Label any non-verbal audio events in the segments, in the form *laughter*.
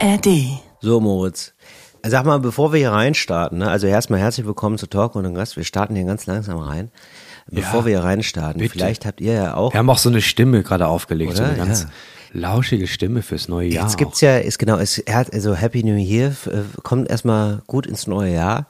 ARD. So, Moritz. Sag mal, bevor wir hier reinstarten, ne? also erstmal herzlich willkommen zu Talk und Gast. Wir starten hier ganz langsam rein. Bevor Ja, wir hier reinstarten, bitte. vielleicht habt ihr ja auch. Wir haben auch so eine Stimme gerade aufgelegt, so Oder? eine ganz Ja. lauschige Stimme fürs neue Jahr. Jetzt gibt's ja, ist genau, ist, er hat- also Happy New Year, äh, kommt erstmal gut ins neue Jahr.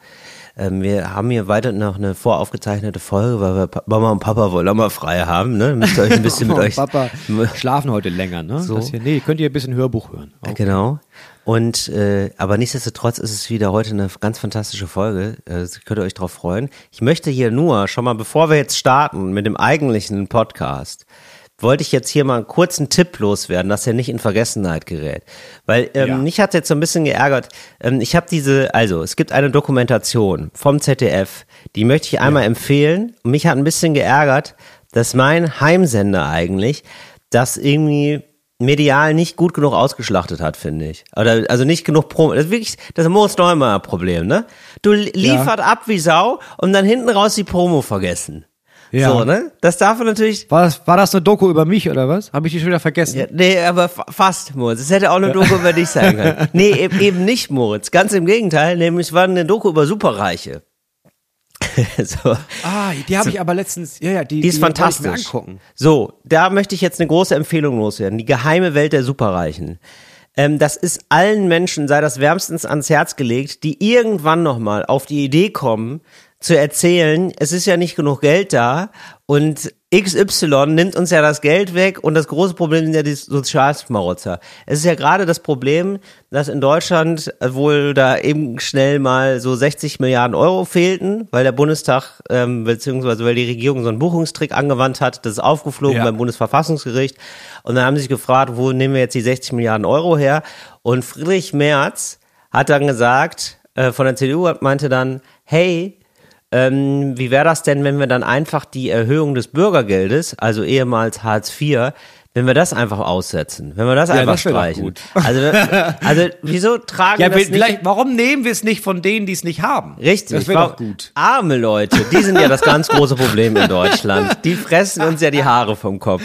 Ähm, wir haben hier weiter noch eine voraufgezeichnete Folge, weil wir Mama und Papa wollen auch mal frei haben, ne? Müsst ihr euch ein bisschen *laughs* mit Mama euch. und Papa schlafen heute länger, ne? So. Das hier, nee, könnt ihr ein bisschen Hörbuch hören. Okay. Genau. Und äh, aber nichtsdestotrotz ist es wieder heute eine ganz fantastische Folge. Äh, könnt ihr euch drauf freuen. Ich möchte hier nur schon mal, bevor wir jetzt starten mit dem eigentlichen Podcast, wollte ich jetzt hier mal einen kurzen Tipp loswerden, dass er nicht in Vergessenheit gerät. Weil ähm, Ja. mich hat jetzt so ein bisschen geärgert. Ähm, ich habe diese, also es gibt eine Dokumentation vom ZDF, die möchte ich einmal empfehlen. Und mich hat ein bisschen geärgert, dass mein Heimsender eigentlich das irgendwie medial nicht gut genug ausgeschlachtet hat, finde ich. Oder also nicht genug Promo. Das ist wirklich das Moritz Neumann Problem, ne? Du li- liefert ab wie Sau und dann hinten raus die Promo vergessen. Ja. So, ne? Das darf man natürlich. War, das, war das eine Doku über mich oder was? Habe ich die schon wieder vergessen? Ja, nee, aber fa- fast, Moritz. Es hätte auch eine Doku über dich sein können. *laughs* Nee, eben, eben nicht, Moritz. Ganz im Gegenteil, nämlich es war eine Doku über Superreiche. *laughs* so. Ah, die habe ich aber letztens, ja, ja, die, Die ist ich fantastisch. Angucken. So, da möchte ich jetzt eine große Empfehlung loswerden. Die geheime Welt der Superreichen. Ähm, das ist allen Menschen, sei das wärmstens ans Herz gelegt, die irgendwann nochmal auf die Idee kommen, zu erzählen, es ist ja nicht genug Geld da und XY nimmt uns ja das Geld weg und das große Problem sind ja die Sozialschmarotzer. Es ist ja gerade das Problem, dass in Deutschland wohl da eben schnell mal so 60 Milliarden Euro fehlten, weil der Bundestag ähm, beziehungsweise weil die Regierung so einen Buchungstrick angewandt hat, das ist aufgeflogen Ja. beim Bundesverfassungsgericht und dann haben sie sich gefragt, wo nehmen wir jetzt die 60 Milliarden Euro her? Und Friedrich Merz hat dann gesagt, äh, von der CDU meinte dann, hey, ähm, wie wäre das denn, wenn wir dann einfach die Erhöhung des Bürgergeldes, also ehemals Hartz IV, wenn wir das einfach aussetzen, wenn wir das einfach das streichen. gut. Also, also *laughs* wieso tragen Ja, das nicht vielleicht, warum nehmen wir es nicht von denen, die es nicht haben? Richtig. Das wäre doch gut. Arme Leute, die sind ja das ganz große Problem in Deutschland. Die fressen uns ja die Haare vom Kopf.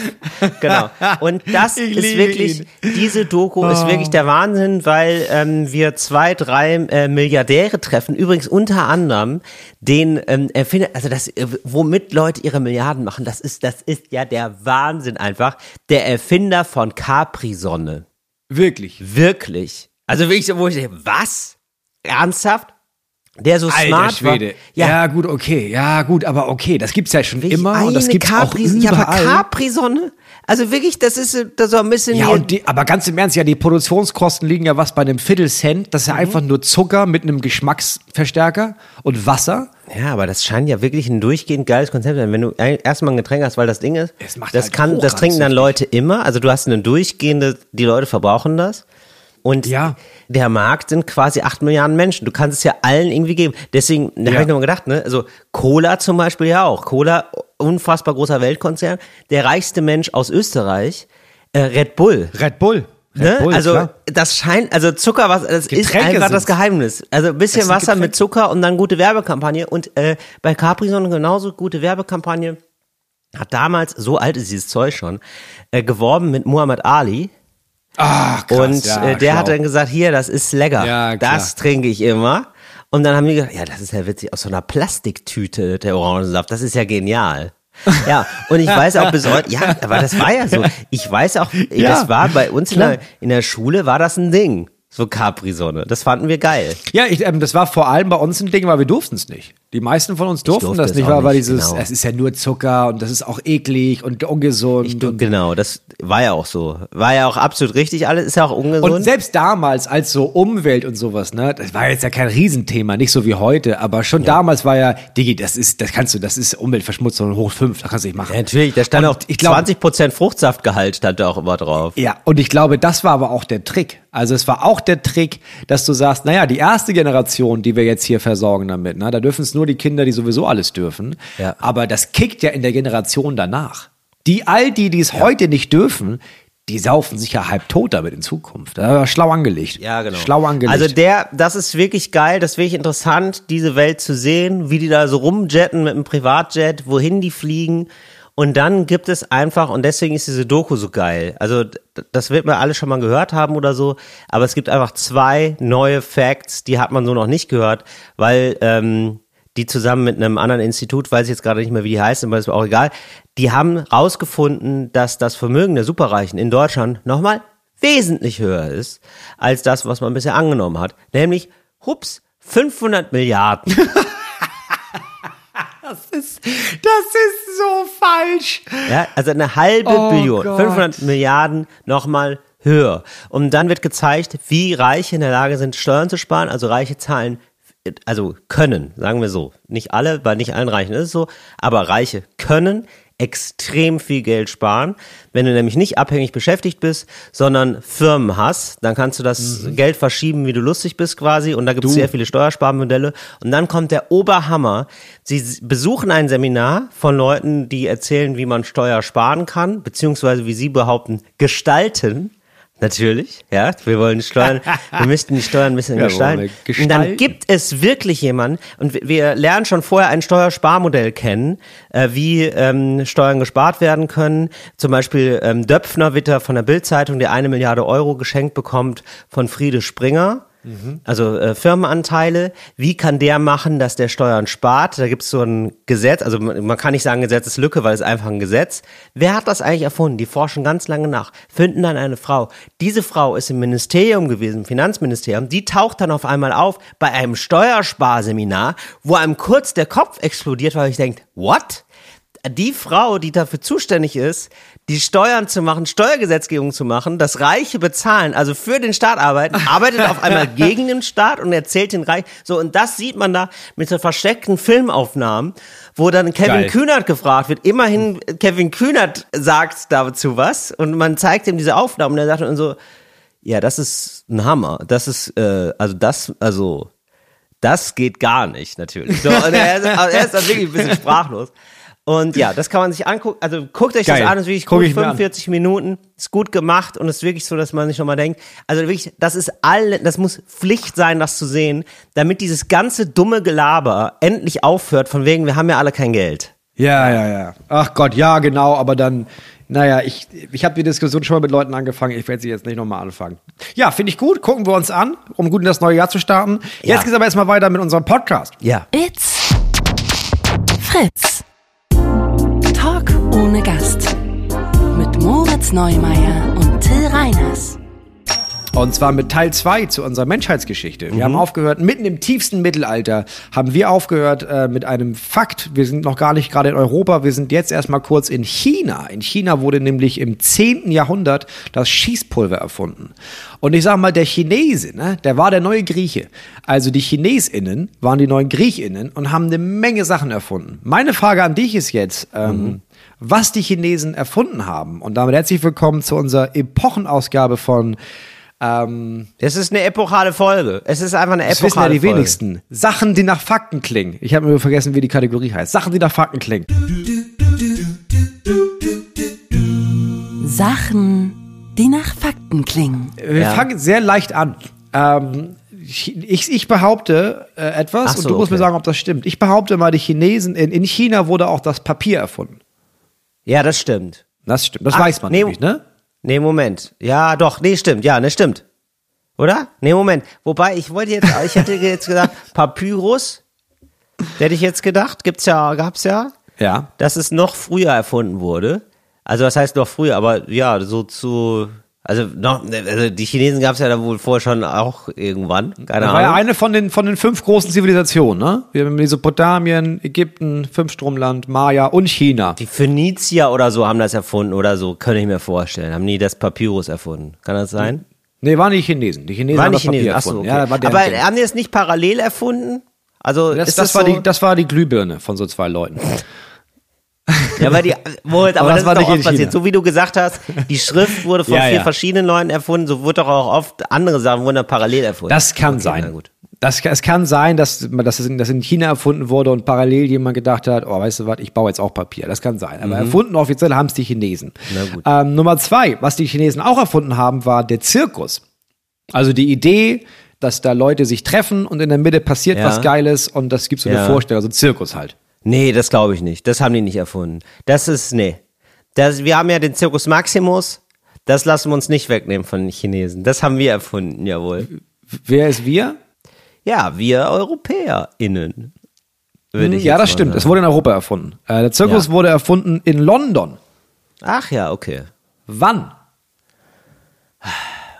Genau. Und das *laughs* Ich ist wirklich, ihn. Oh. diese Doku ist wirklich der Wahnsinn, weil ähm, wir zwei, drei äh, Milliardäre treffen. Übrigens unter anderem den ähm, Erfinder, also das, äh, womit Leute ihre Milliarden machen, das ist, das ist ja der Wahnsinn einfach. Der Erfinder von Capri-Sonne. Wirklich. Wirklich. Also wirklich, wo ich denke, was? Ernsthaft? Der so Alter smart Schwede. war. Ja. gut, okay. Ja, gut, aber okay. Das gibt's ja schon Wirklich immer und das gibt's Capri, auch Ja, aber überall. Capri-Sonne? Also wirklich, das ist das so ein bisschen Ja, und die, aber ganz im Ernst, ja, die Produktionskosten liegen ja was bei einem Viertelcent. Das ist Mhm. ja einfach nur Zucker mit einem Geschmacksverstärker und Wasser. Ja, aber das scheint ja wirklich ein durchgehend geiles Konzept zu sein. Wenn du erstmal ein Getränk hast, weil das Ding ist, macht das halt kann, das trinken dann. Leute immer. Also du hast eine durchgehende, die Leute verbrauchen das. Und Ja. der Markt sind quasi acht Milliarden Menschen. Du kannst es ja allen irgendwie geben. Deswegen da Ja. habe ich nochmal gedacht, ne? Also Cola zum Beispiel ja auch. Cola, unfassbar großer Weltkonzern. Der reichste Mensch aus Österreich, äh, Red Bull. Red Bull. Ne? Bull, also klar. das scheint, also Zucker, was das ist Getränke einfach das. Geheimnis. Also ein bisschen Wasser mit Getränke. Zucker und dann gute Werbekampagne. Und äh, bei Capri Sonne genauso gute Werbekampagne. Hat damals, so alt ist dieses Zeug schon, äh, geworben mit Muhammad Ali. Ach, krass, und ja, äh, der schlau. hat dann gesagt, hier, das ist lecker. Ja, das trinke ich immer. Und dann haben die gesagt, ja, das ist ja witzig, aus so einer Plastiktüte der Orangensaft, das ist ja genial. *laughs* Ja, und ich weiß auch bis heute, ja, aber das war ja so. Ich weiß auch, Ja, das war bei uns in der, in der Schule, war das ein Ding. So Capri-Sonne. Das fanden wir geil. Ja, ich, ähm, das war vor allem bei uns ein Ding, weil wir durften es nicht. Die meisten von uns durften durfte das nicht, weil, weil dieses, genau. es ist ja nur Zucker und das ist auch eklig und ungesund. Ich, und, genau, das war ja auch so. War ja auch absolut richtig, alles ist ja auch ungesund. und selbst damals, als so Umwelt und sowas, ne, das war jetzt ja kein Riesenthema, nicht so wie heute, aber schon damals war ja, Digi, das ist, das kannst du, das ist Umweltverschmutzung hoch fünf, das kannst du nicht machen. ja, natürlich, da stand Und auch ich glaub- 20% Fruchtsaftgehalt stand da auch immer drauf. Ja, und ich glaube, das war aber auch der Trick. Also es war auch der Trick, dass du sagst, naja, die erste Generation, die wir jetzt hier versorgen damit, ne, da dürfen es nur die Kinder, die sowieso alles dürfen. Ja. Aber das kickt ja in der Generation danach. Die all die, die es heute nicht dürfen, die saufen sich ja halb tot damit in Zukunft. Das war schlau angelegt. Ja, genau. Schlau angelegt. Also der, das ist wirklich geil, das ist wirklich interessant, diese Welt zu sehen, wie die da so rumjetten mit einem Privatjet, wohin die fliegen Und dann gibt es einfach, und deswegen ist diese Doku so geil. Also, das wird man alle schon mal gehört haben oder so, aber es gibt einfach zwei neue Facts, die hat man so noch nicht gehört, weil ähm, die zusammen mit einem anderen Institut, weiß ich jetzt gerade nicht mehr, wie die heißen, aber ist mir auch egal, die haben rausgefunden, dass das Vermögen der Superreichen in Deutschland nochmal wesentlich höher ist als das, was man bisher angenommen hat. Nämlich, hups, 500 Milliarden. *laughs* Das ist, das ist so falsch. Ja, also eine halbe Oh Billion, Gott. 500 Milliarden nochmal höher. Und dann wird gezeigt, wie Reiche in der Lage sind, Steuern zu sparen. Also Reiche zahlen, also können, sagen wir so. Nicht alle, bei nicht allen Reichen ist es so, aber Reiche können extrem viel Geld sparen. Wenn du nämlich nicht abhängig beschäftigt bist, sondern Firmen hast, dann kannst du das Geld verschieben, wie du lustig bist quasi. Und da gibt es sehr viele Steuersparmodelle. Und dann kommt der Oberhammer. Sie besuchen ein Seminar von Leuten, die erzählen, wie man Steuer sparen kann, beziehungsweise wie sie behaupten, gestalten. Natürlich, ja, wir wollen Steuern, wir müssten die Steuern ein bisschen *laughs* Ja, gestalten. wir Und dann gestalten. gibt es wirklich jemanden, und wir- lernen schon vorher ein Steuersparmodell kennen, äh, wie ähm, Steuern gespart werden können. Zum Beispiel ähm, Döpfner Witter von der Bildzeitung, der eine Milliarde Euro geschenkt bekommt von Friede Springer. Also äh, Firmenanteile, wie kann der machen, dass der Steuern spart? Da gibt es so ein Gesetz, also man, man kann nicht sagen Gesetzeslücke, weil es einfach ein Gesetz. Wer hat das eigentlich erfunden? Die forschen ganz lange nach, finden dann eine Frau. Diese Frau ist im Ministerium gewesen, im Finanzministerium, die taucht dann auf einmal auf bei einem Steuersparseminar, wo einem kurz der Kopf explodiert, weil ich denke, what? Die Frau, die dafür zuständig ist, die Steuern zu machen, Steuergesetzgebung zu machen, das Reiche bezahlen, also für den Staat arbeiten, *laughs* arbeitet auf einmal gegen den Staat und erzählt den Reich. So, und das sieht man da mit so versteckten Filmaufnahmen, wo dann Kevin Geil. Kühnert gefragt wird. Immerhin, Kevin Kühnert sagt dazu was und man zeigt ihm diese Aufnahmen und er sagt dann so, ja, das ist ein Hammer. Das ist, äh, also das, also, das geht gar nicht, natürlich. So, und er, ist, er ist dann wirklich ein bisschen *laughs* sprachlos. Und ja, *laughs* das kann man sich angucken. Also guckt euch Geil. das an, ist wirklich Guck gut, ich mir an. 45 Minuten, ist gut gemacht und ist wirklich so, dass man sich nochmal denkt, also wirklich, das ist all, das muss Pflicht sein, das zu sehen, damit dieses ganze dumme Gelaber endlich aufhört, von wegen, wir haben ja alle kein Geld. Ja, ja, ja. Ach Gott, ja, genau, aber dann, naja, ich, ich habe die Diskussion schon mal mit Leuten angefangen, ich werde sie jetzt nicht nochmal anfangen. Ja, finde ich gut, gucken wir uns an, um gut in das neue Jahr zu starten. Ja. Jetzt geht's aber erstmal weiter mit unserem Podcast. Ja. It's Fritz. Ohne Gast. Mit Moritz Neumeier und Till Reiners. Und zwar mit Teil 2 zu unserer Menschheitsgeschichte. Wir Mhm. haben aufgehört, mitten im tiefsten Mittelalter haben wir aufgehört äh, mit einem Fakt. Wir sind noch gar nicht gerade in Europa, wir sind jetzt erstmal kurz in China. In China wurde nämlich im 10. Jahrhundert das Schießpulver erfunden. Und ich sag mal, der Chinese, ne, der war der neue Grieche. Also die ChinesInnen waren die neuen GriechInnen und haben eine Menge Sachen erfunden. Meine Frage an dich ist jetzt, ähm, was die Chinesen erfunden haben. Und damit herzlich willkommen zu unserer Epochenausgabe von ähm, Das ist eine epochale Folge. Es ist einfach eine das wissen ja epochale die Folge. wenigsten. Sachen, die nach Fakten klingen. Ich habe nur vergessen, wie die Kategorie heißt. Sachen, die nach Fakten klingen. Sachen, die nach Fakten klingen. Wir Ja. fangen sehr leicht an. Ähm, ich, ich behaupte äh, etwas so, und du musst mir okay. sagen, ob das stimmt. Ich behaupte mal, die Chinesen, in, in China wurde auch das Papier erfunden. Ja, das stimmt. Das stimmt. Das Ach, weiß man nee, nämlich, ne? Nee, Moment. Ja, doch, nee, stimmt. Ja, ne, stimmt. Oder? Nee, Moment. Wobei, ich wollte jetzt, *laughs* ich hätte jetzt gesagt, Papyrus. Hätte ich jetzt gedacht, gibt's ja, gab's ja, Ja. dass es noch früher erfunden wurde. Also, das heißt noch früher, aber ja, so zu, also noch, also die Chinesen gab's ja da wohl vorher schon auch irgendwann. Keine Das war ja Ahnung. eine von den, von den fünf großen Zivilisationen, ne? Wir haben Mesopotamien, Ägypten, Fünfstromland, Maya und China. Die Phönizier oder so haben das erfunden oder so, könnte ich mir vorstellen. Haben nie das Papyrus erfunden. Kann das sein? Nee, waren die Chinesen. Die Chinesen Waren haben die das Papier Chinesen? Achso, erfunden. okay. Ja, Aber Ding. haben die es nicht parallel erfunden? Also das, ist das, das, war so, die, das war die Glühbirne von so zwei Leuten. Ja, weil die, Moritz, aber, Aber das, das war ist doch oft passiert. China. So wie du gesagt hast, die Schrift wurde von *laughs* Ja, vier ja. verschiedenen Leuten erfunden, so wurde doch auch oft andere Sachen wurden parallel erfunden. Das kann Okay, sein. Gut. Das, es kann sein, dass, dass, es in, China erfunden wurde und parallel jemand gedacht hat, oh, weißt du was, ich baue jetzt auch Papier. Das kann sein. Aber erfunden offiziell haben es die Chinesen. Mhm. Ähm, Nummer zwei, was die Chinesen auch erfunden haben, war der Zirkus. Also die Idee, dass da Leute sich treffen und in der Mitte passiert Ja. was Geiles und das gibt so eine. Vorstellung, also Zirkus halt. Nee, das glaube ich nicht. Das haben die nicht erfunden. Das ist, nee. Das, wir haben ja den Circus Maximus. Das lassen wir uns nicht wegnehmen von den Chinesen. Das haben wir erfunden, jawohl. Wer ist wir? Ja, wir EuropäerInnen. Würde ich ja, das stimmt. sagen. Es wurde in Europa erfunden. Äh, der Zirkus Ja. wurde erfunden in London. Ach ja, okay. Wann?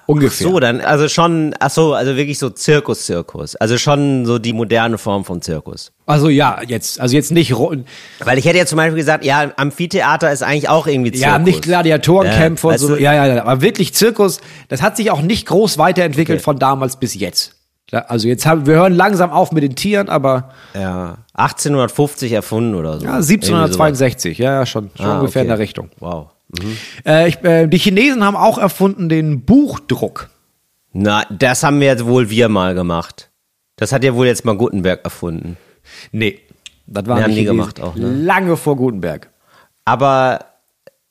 Ungefähr. So, dann, also schon, ach so, also wirklich so Zirkus-Zirkus. Also schon so die moderne Form von Zirkus. Also ja, jetzt, also jetzt nicht, ro- Weil ich hätte ja zum Beispiel gesagt, ja, Amphitheater ist eigentlich auch irgendwie Zirkus. ja, nicht Gladiatorenkämpfe Ja, und so. du- Ja, ja, ja, aber wirklich Zirkus, das hat sich auch nicht groß weiterentwickelt Okay. von damals bis jetzt. Also jetzt haben, wir hören langsam auf mit den Tieren, aber Ja, 1850 erfunden oder so. ja, Irgendwie 1762, ja, ja, schon, schon. Ah, ungefähr in okay. der Richtung. Wow. Äh, ich, äh, die Chinesen haben auch erfunden den Buchdruck. Na, das haben wir jetzt wohl wir mal gemacht. Das hat ja wohl jetzt mal Gutenberg erfunden. Nee, das waren die Chinesen. gemacht auch, ne? Lange vor Gutenberg. Aber,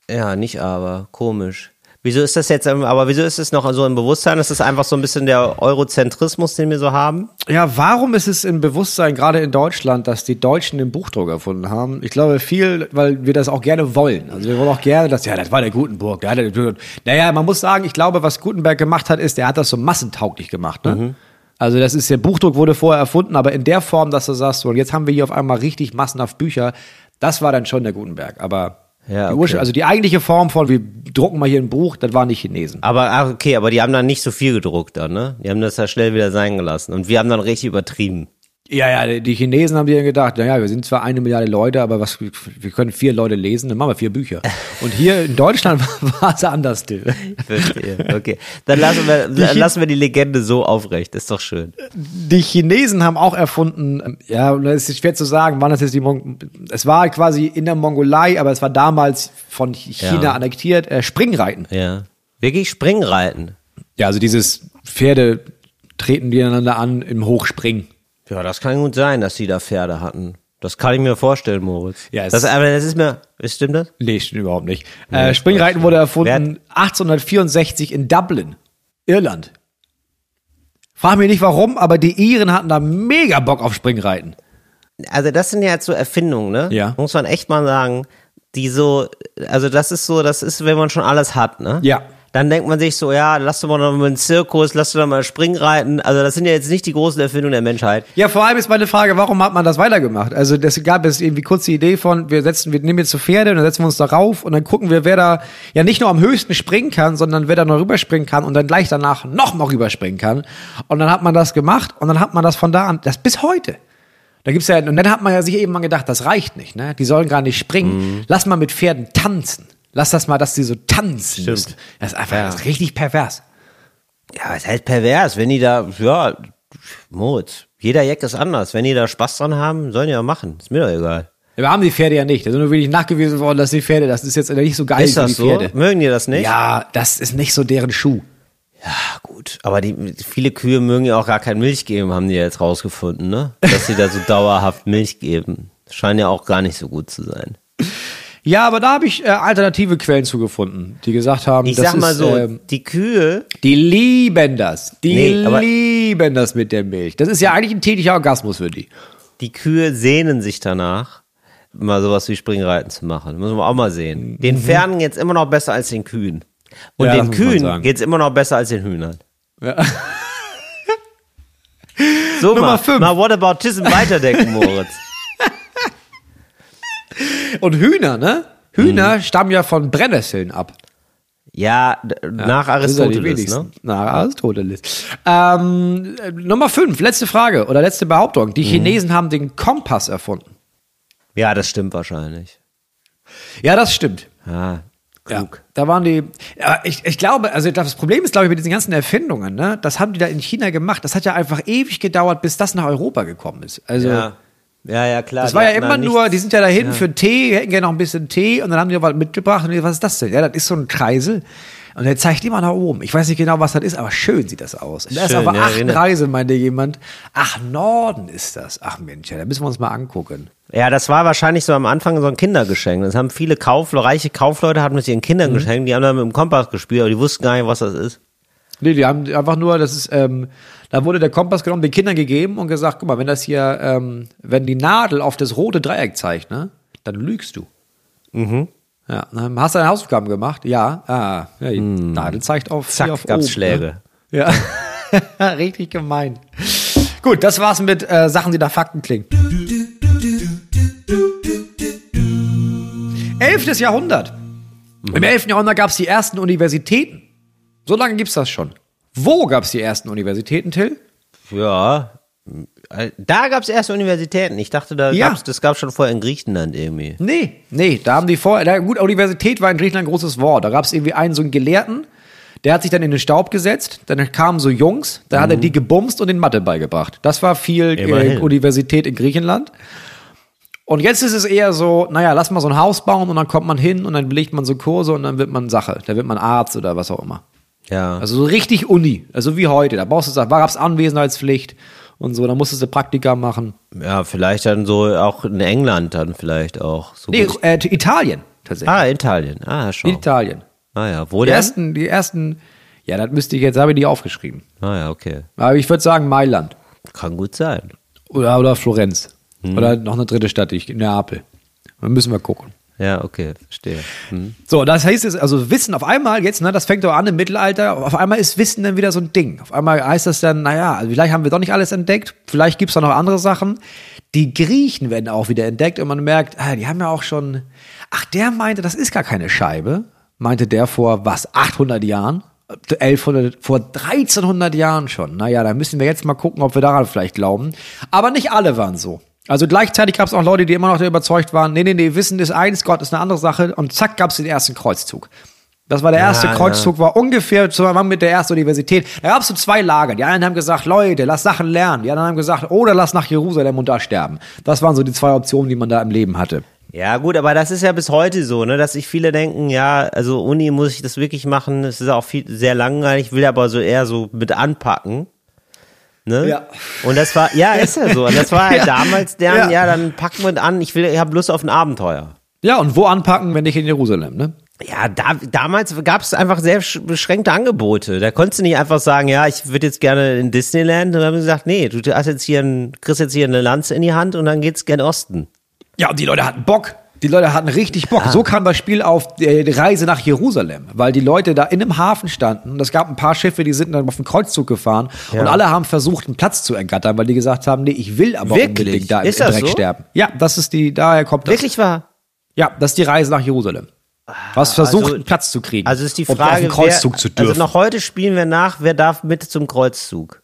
ja, nicht aber, komisch. Wieso ist das jetzt, aber wieso ist es noch so im Bewusstsein? Ist das einfach so ein bisschen der Eurozentrismus, den wir so haben? Ja, warum ist es im Bewusstsein, gerade in Deutschland, dass die Deutschen den Buchdruck erfunden haben? Ich glaube viel, weil wir das auch gerne wollen. Also wir wollen auch gerne, dass, ja, das war der Gutenberg. Der hatte, naja, man muss sagen, ich glaube, was Gutenberg gemacht hat, ist, der hat das so massentauglich gemacht. Ne? Also das ist, der Buchdruck wurde vorher erfunden, aber in der Form, dass du sagst, so, und jetzt haben wir hier auf einmal richtig massenhaft Bücher, das war dann schon der Gutenberg. Aber Ja, die okay. Also die eigentliche Form von, wir drucken mal hier ein Buch, das waren die Chinesen. Aber, ah, okay, aber die haben dann nicht so viel gedruckt dann, ne? Die haben das ja schnell wieder sein gelassen. Und wir haben dann richtig übertrieben. Ja, ja, die- die Chinesen haben sich ja gedacht, naja, wir sind zwar eine Milliarde Leute, aber was, wir können vier Leute lesen, dann machen wir vier Bücher. *laughs* Und hier in Deutschland *laughs* war es anders. Still. Verstehe. Okay. Dann lassen wir, dann lassen wir die Legende so aufrecht. Ist doch schön. Die Chinesen haben auch erfunden, ja, und das ist schwer zu sagen, wann das jetzt die Mon es war quasi in der Mongolei, aber es war damals von China Ja. annektiert, äh, Springreiten. Ja. Wirklich Springreiten. Ja, also dieses Pferde treten die einander an im Hochspringen. Ja, das kann gut sein, dass die da Pferde hatten. Das kann ich mir vorstellen, Moritz. Ja, das, aber das ist mir, stimmt das? Nee, stimmt überhaupt nicht. äh, Springreiten wurde erfunden 1864 in Dublin, Irland. Frag mich nicht warum, aber die Iren hatten da mega Bock auf Springreiten. Also das sind ja jetzt so Erfindungen, ne? Ja. Muss man echt mal sagen, die so, also das ist so, das ist, wenn man schon alles hat, ne? Ja. Dann denkt man sich so, ja, lass doch mal noch mal einen Zirkus, lass doch mal Springreiten. Also das sind ja jetzt nicht die großen Erfindungen der Menschheit. Ja, vor allem ist meine Frage, warum hat man das weitergemacht? Also das gab es irgendwie kurz die Idee von, wir setzen, wir nehmen jetzt so Pferde und dann setzen wir uns darauf und dann gucken wir, wer da ja nicht nur am höchsten springen kann, sondern wer da noch rüberspringen kann und dann gleich danach noch mal rüberspringen kann. Und dann hat man das gemacht und dann hat man das von da an, das bis heute. Da gibt's ja, und dann hat man ja sich eben mal gedacht, das reicht nicht, ne? Die sollen gar nicht springen. Lass mal mit Pferden tanzen. Lass das mal, dass die so tanzen. Stimmt. müssen. Das ist einfach das ist richtig pervers. Ja, ist halt pervers, wenn die da, ja, Moritz, jeder Jack ist anders. Wenn die da Spaß dran haben, sollen die ja machen. Ist mir doch egal. Wir haben die Pferde ja nicht. Da sind nur wirklich nachgewiesen worden, dass die Pferde, das ist jetzt nicht so geil Ist das die so? Pferde. Mögen die das nicht? Ja, das ist nicht so deren Schuh. Ja, gut. Aber die, viele Kühe mögen ja auch gar kein Milch geben, haben die jetzt rausgefunden, ne? Dass sie da so *laughs* dauerhaft Milch geben. Scheint ja auch gar nicht so gut zu sein. Ja, aber da habe ich äh, alternative Quellen zugefunden, die gesagt haben, Ich das sag mal ist, so, ähm, die Kühe, die lieben das. Die Nee, lieben das mit der Milch. Das ist ja eigentlich ein täglicher Orgasmus für die. die Kühe sehnen sich danach, mal sowas wie Springreiten zu machen. Muss man auch mal sehen. Den Pferden geht's immer noch besser als den Kühen. Und Mhm. Ja, den Kühen sagen. geht's immer noch besser als den Hühnern. Ja. So *laughs* Nummer mal, fünf. mal Whataboutism weiterdenken, Moritz. Und Hühner, ne? Hühner Mhm. stammen ja von Brennnesseln ab. Ja, nach ja Aristoteles, ne? Nach Aristoteles. Ähm, äh, Nummer fünf, letzte Frage oder letzte Behauptung. Mhm. Die Chinesen haben den Kompass erfunden. Ja, das stimmt wahrscheinlich. Ja, das stimmt. Ja, Ja, klug. da waren die. Ja, ich, ich glaube, also das Problem ist, glaube ich, mit diesen ganzen Erfindungen, ne? Das haben die da in China gemacht. Das hat ja einfach ewig gedauert, bis das nach Europa gekommen ist. Also Ja. Ja, ja, klar. das war ja immer nur, nichts- die sind ja da hinten für Tee, wir hätten gerne noch ein bisschen Tee und dann haben die was mitgebracht und die, was ist das denn? Ja, das ist so ein Kreisel. Und der zeigt immer nach oben. Ich weiß nicht genau, was das ist, aber schön sieht das aus. Und da ist Schön, auf der ja, achten genau. Reise, meinte jemand. Ach, Norden ist das. Ach Mensch, ja, da müssen wir uns mal angucken. Ja, das war wahrscheinlich so am Anfang so ein Kindergeschenk. Das haben viele Kauf, reiche Kaufleute hatten mit ihren Kindern Mhm. geschenkt, die haben dann mit dem Kompass gespielt, aber die wussten gar nicht, was das ist. Nee, die haben einfach nur, das ist, ähm, da wurde der Kompass genommen, den Kindern gegeben und gesagt, guck mal, wenn das hier, ähm, wenn die Nadel auf das rote Dreieck zeigt, ne, dann lügst du. Mhm. Ja, dann hast du deine Hausaufgaben gemacht? Ja, ah, ja die Nadel zeigt auf, Zack, auf gab's oben, Schläge. Ne? Ja, *laughs* richtig gemein. Gut, das war's mit äh, Sachen, die nach Fakten klingen. Elftes Jahrhundert. Im 11. Jahrhundert gab es die ersten Universitäten. So lange gibt's das schon. Wo gab's die ersten Universitäten, Till? Ja. Äh, Da gab es erste Universitäten. Ich dachte, da Ja. gab's, das gab schon vorher in Griechenland irgendwie. Nee, nee, da haben die vorher, gut, Universität war in Griechenland ein großes Wort. Da gab es irgendwie einen so einen Gelehrten, der hat sich dann in den Staub gesetzt, dann kamen so Jungs, da hat er die gebumst und den Mathe beigebracht. Das war viel äh. Universität in Griechenland. Und jetzt ist es eher so, naja, lass mal so ein Haus bauen und dann kommt man hin und dann belegt man so Kurse und dann wird man Sache. Da wird man Arzt oder was auch immer. Ja. Also so richtig Uni, also wie heute. Da brauchst du, da gab's Anwesenheitspflicht und so, da musstest du Praktika machen. ja, vielleicht dann so auch in England dann vielleicht auch. So Nee, äh, Italien tatsächlich. ah, Italien. Ah, schon. Italien. Ah ja, wo Die denn? ersten, die ersten, ja, das müsste ich jetzt, habe ich die aufgeschrieben. Ah ja, okay. Aber ich würde sagen Mailand. Kann gut sein. Oder, oder Florenz. Oder noch eine dritte Stadt, ich, Neapel. Da müssen wir gucken. Ja, okay, verstehe. Hm. So, das heißt jetzt, also Wissen auf einmal jetzt, ne, das fängt doch an im Mittelalter, auf einmal ist Wissen dann wieder so ein Ding. Auf einmal heißt das dann, naja, also vielleicht haben wir doch nicht alles entdeckt, vielleicht gibt's da noch andere Sachen. Die Griechen werden auch wieder entdeckt und man merkt, ah, die haben ja auch schon, ach, der meinte, das ist gar keine Scheibe, meinte der vor, was, 800 Jahren? 1100, vor 1300 Jahren schon. Naja, da müssen wir jetzt mal gucken, ob wir daran vielleicht glauben. Aber nicht alle waren so. Also gleichzeitig gab es auch Leute, die immer noch überzeugt waren, nee, nee, nee, Wissen ist eins, Gott ist eine andere Sache. Und zack, gab es den ersten Kreuzzug. Das war der erste ja. Kreuzzug, war ungefähr zusammen mit der ersten Universität. Da gab es so zwei Lager. Die einen haben gesagt, Leute, lass Sachen lernen. Die anderen haben gesagt, oder lass nach Jerusalem und da sterben. Das waren so die zwei Optionen, die man da im Leben hatte. Ja, gut, aber das ist ja bis heute so, ne, dass sich viele denken, ja, also Uni muss ich das wirklich machen. Es ist auch viel, sehr langweilig, will aber so eher so mit anpacken. Ne? Ja. Und das war, ja, ist ja so. Und das war *laughs* halt Ja. damals deren, Ja. ja. dann packen wir an, ich will, ich habe Lust auf ein Abenteuer. Ja, und wo anpacken, wenn nicht in Jerusalem, ne? Ja, da, damals gab es einfach sehr sch- beschränkte Angebote. Da konntest du nicht einfach sagen, ja, ich würde jetzt gerne in Disneyland. Und dann haben sie gesagt, nee, du hast jetzt hier ein, kriegst jetzt hier eine Lanze in die Hand und dann geht's gen Osten. Ja, und die Leute hatten Bock. Die Leute hatten richtig Bock. So kam das Spiel auf äh, die Reise nach Jerusalem, weil die Leute da in einem Hafen standen. Und es gab ein paar Schiffe, die sind dann auf den Kreuzzug gefahren. Und alle haben versucht, einen Platz zu ergattern, weil die gesagt haben, nee, ich will aber Wirklich? unbedingt da im, Ist im Dreck so? sterben. Ja, das ist die, daher kommt das. Wirklich wahr? Ja, das ist die Reise nach Jerusalem. Du hast versucht, also- einen Platz zu kriegen. Also ist die um auf Frage, den Kreuzzug wer, zu dürfen. also noch heute spielen wir nach, wer darf mit zum Kreuzzug?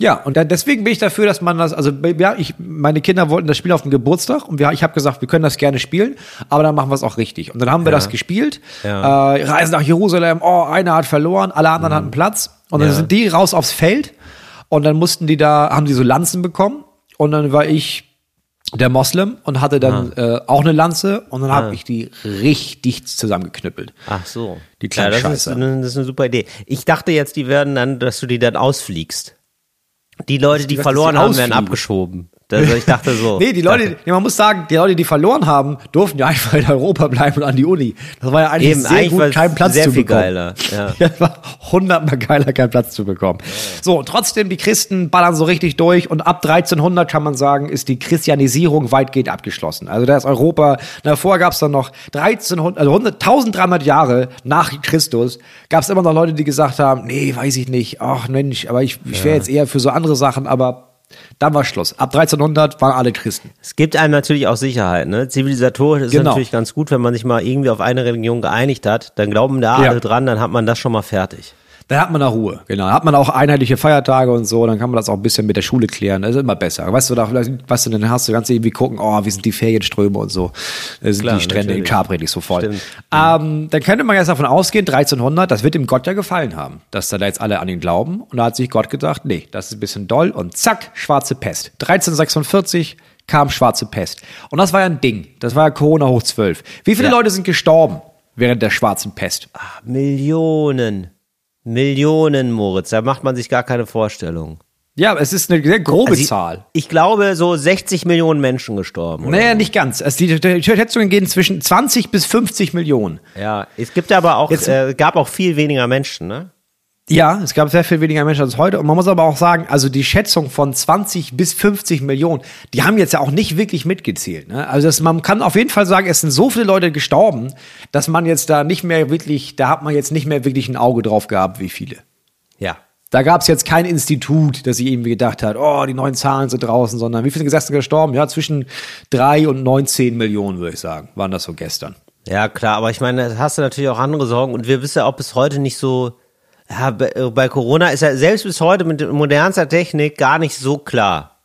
Ja, und dann, deswegen bin ich dafür, dass man das, also ja, ich, meine Kinder wollten das Spiel auf dem Geburtstag und wir, ich habe gesagt, wir können das gerne spielen, aber dann machen wir es auch richtig. Und dann haben wir das gespielt. Ja. Äh, Reise nach Jerusalem, oh, einer hat verloren, alle anderen hatten Platz. Und dann Ja. sind die raus aufs Feld und dann mussten die da, haben die so Lanzen bekommen und dann war ich der Moslem und hatte dann äh, auch eine Lanze und dann habe ich die richtig zusammengeknüppelt. Ach so. Die kleine ja, das Ist das ist eine super Idee. Ich dachte jetzt, die werden dann, dass du die dann ausfliegst. Die Leute, die dass verloren die haben, werden abgeschoben. Also ich dachte so. *laughs* Nee, die Leute, nee, man muss sagen, die Leute, die verloren haben, durften ja einfach in Europa bleiben und an die Uni. Das war ja eigentlich Eben, sehr eigentlich gut, keinen Platz sehr zu viel bekommen. geiler, ja. *laughs* Das war hundertmal geiler, keinen Platz zu bekommen. So, trotzdem, die Christen ballern so richtig durch und ab 1300 kann man sagen, ist die Christianisierung weitgehend abgeschlossen. Also da ist Europa, davor gab es dann noch 1300, also 100, 1300 Jahre nach Christus, gab es immer noch Leute, die gesagt haben, nee, weiß ich nicht, ach Mensch, aber ich, ich wäre jetzt eher für so andere Sachen, aber dann war Schluss. Ab 1300 waren alle Christen. Es gibt einem natürlich auch Sicherheit, ne? Zivilisatorisch ist Genau. natürlich ganz gut, wenn man sich mal irgendwie auf eine Religion geeinigt hat, dann glauben da Ja. alle dran, dann hat man das schon mal fertig. Da hat man da Ruhe, genau. Da hat man auch einheitliche Feiertage und so, dann kann man das auch ein bisschen mit der Schule klären. Das ist immer besser. Weißt du, da, weißt du, dann hast du ganz irgendwie gucken, oh, wie sind die Ferienströme und so. Da sind Klar, die Strände in natürlich. Capri nicht so voll. Ähm, dann könnte man jetzt davon ausgehen, 1300, das wird dem Gott ja gefallen haben, dass da jetzt alle an ihn glauben. Und da hat sich Gott gedacht, nee, das ist ein bisschen doll und zack, schwarze Pest. 1346 kam schwarze Pest. Und das war ja ein Ding. Das war ja Corona hoch 12. Wie viele Ja. Leute sind gestorben während der schwarzen Pest? Millionen. Millionen, Moritz, da macht man sich gar keine Vorstellung. Ja, es ist eine sehr grobe Also ich- Zahl. Ich glaube, so 60 Millionen Menschen gestorben. Oder? Naja, nicht ganz. Also die, die Schätzungen gehen zwischen 20 bis 50 Millionen. Ja, es gibt aber auch, Jetzt- äh, gab auch viel weniger Menschen, ne? Ja, es gab sehr viel weniger Menschen als heute. Und man muss aber auch sagen, also die Schätzung von 20 bis 50 Millionen, die haben jetzt ja auch nicht wirklich mitgezählt. Ne? Also das, man kann auf jeden Fall sagen, es sind so viele Leute gestorben, dass man jetzt da nicht mehr wirklich, da hat man jetzt nicht mehr wirklich ein Auge drauf gehabt, wie viele. Ja. Da gab es jetzt kein Institut, das sich irgendwie gedacht hat, oh, die neuen Zahlen sind draußen, sondern wie viele sind gestern gestorben? Ja, zwischen drei und 19 Millionen, würde ich sagen, waren das so gestern. Ja, klar, aber ich meine, da hast du natürlich auch andere Sorgen und wir wissen ja auch bis heute nicht so, ja, bei, äh, bei Corona ist ja selbst bis heute mit modernster Technik gar nicht so klar,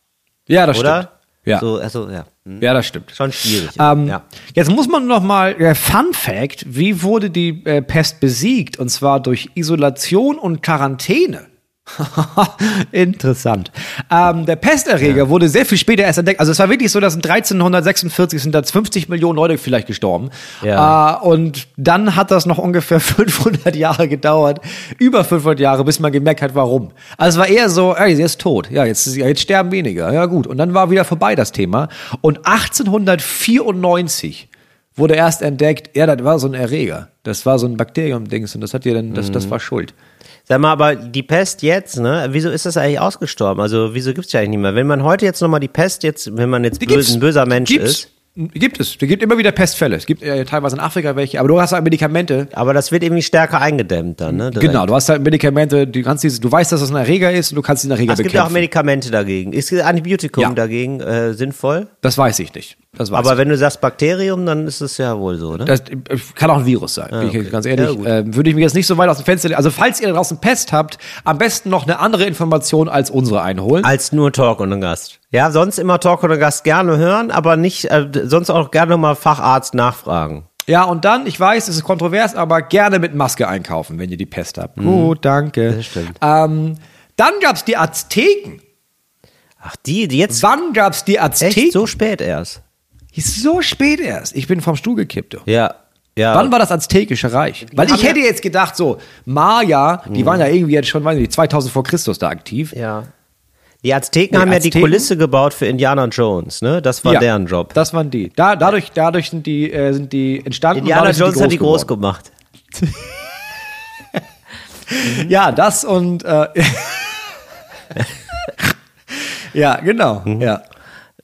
Ja, das oder? stimmt. Ja. So, also, ja. Hm. ja, das stimmt. Schon schwierig. Ähm, ja. Jetzt muss man noch mal äh, Fun Fact: Wie wurde die äh, Pest besiegt? Und zwar durch Isolation und Quarantäne. *laughs* Interessant. Ähm, der Pesterreger wurde sehr viel später erst entdeckt. Also es war wirklich so, dass in 1346 sind da 50 Millionen Leute vielleicht gestorben. Ja. Äh, und dann hat das noch ungefähr *laughs* 500 Jahre gedauert, über 500 Jahre, bis man gemerkt hat, warum. Also es war eher so, ey, sie ist tot. Ja, jetzt, ja, jetzt sterben weniger. Ja gut. Und dann war wieder vorbei das Thema. Und 1894 wurde erst entdeckt, ja, das war so ein Erreger. Das war so ein Bakterium-Dings und das hat dir dann, das, Mhm. das war schuld. Sag mal, aber die Pest jetzt, ne? Wieso ist das eigentlich ausgestorben? Also wieso gibt's ja eigentlich nicht mehr? Wenn man heute jetzt nochmal die Pest jetzt, wenn man jetzt Die böse, ein böser Mensch gibt's. ist, Gibt es. Es gibt immer wieder Pestfälle. Es gibt äh, teilweise in Afrika welche, aber du hast halt Medikamente. aber das wird irgendwie stärker eingedämmt dann, ne? direkt. Genau, du hast halt Medikamente, du kannst diese, du weißt, dass das ein Erreger ist und du kannst den Erreger es gibt ja auch bekämpfen. Medikamente dagegen. Ist Antibiotikum Ja. dagegen äh, sinnvoll? das weiß ich nicht. Aber ich. wenn du sagst Bakterium, dann ist es ja wohl so, ne? Das äh, kann auch ein Virus sein, ich okay. ganz ehrlich. Ja, ähm, würde ich mir jetzt nicht so weit aus dem Fenster. Also falls ihr draußen Pest habt, am besten noch eine andere Information als unsere einholen. Als nur Talk und ein Gast. Ja, sonst immer Talk und ein Gast gerne hören, aber nicht, äh, sonst auch gerne mal Facharzt nachfragen. Ja, und dann, ich weiß, es ist kontrovers, aber gerne mit Maske einkaufen, wenn ihr die Pest habt. Gut, danke. Mhm. Das stimmt. Ähm, dann gab's die Azteken. Ach, die, die jetzt Wann gab's die Azteken? echt so spät erst. Ist so spät erst. Ich bin vom Stuhl gekippt. Du. Ja. Ja. Wann war das Aztekische Reich? Weil ich hätte jetzt gedacht, so, Maya, die waren ja irgendwie jetzt schon, weiß nicht, 2000 vor Christus da aktiv. Ja. Die Azteken Die haben ja die Azteken? Kulisse gebaut für Indiana Jones, ne? Das war Ja, deren Job. Das waren die. Da, dadurch, dadurch sind die, äh, sind die entstanden. und Indiana dadurch sind Jones hat die groß geworden. gemacht. *laughs* Ja, das und äh, *laughs* *laughs* ja, genau. Ja.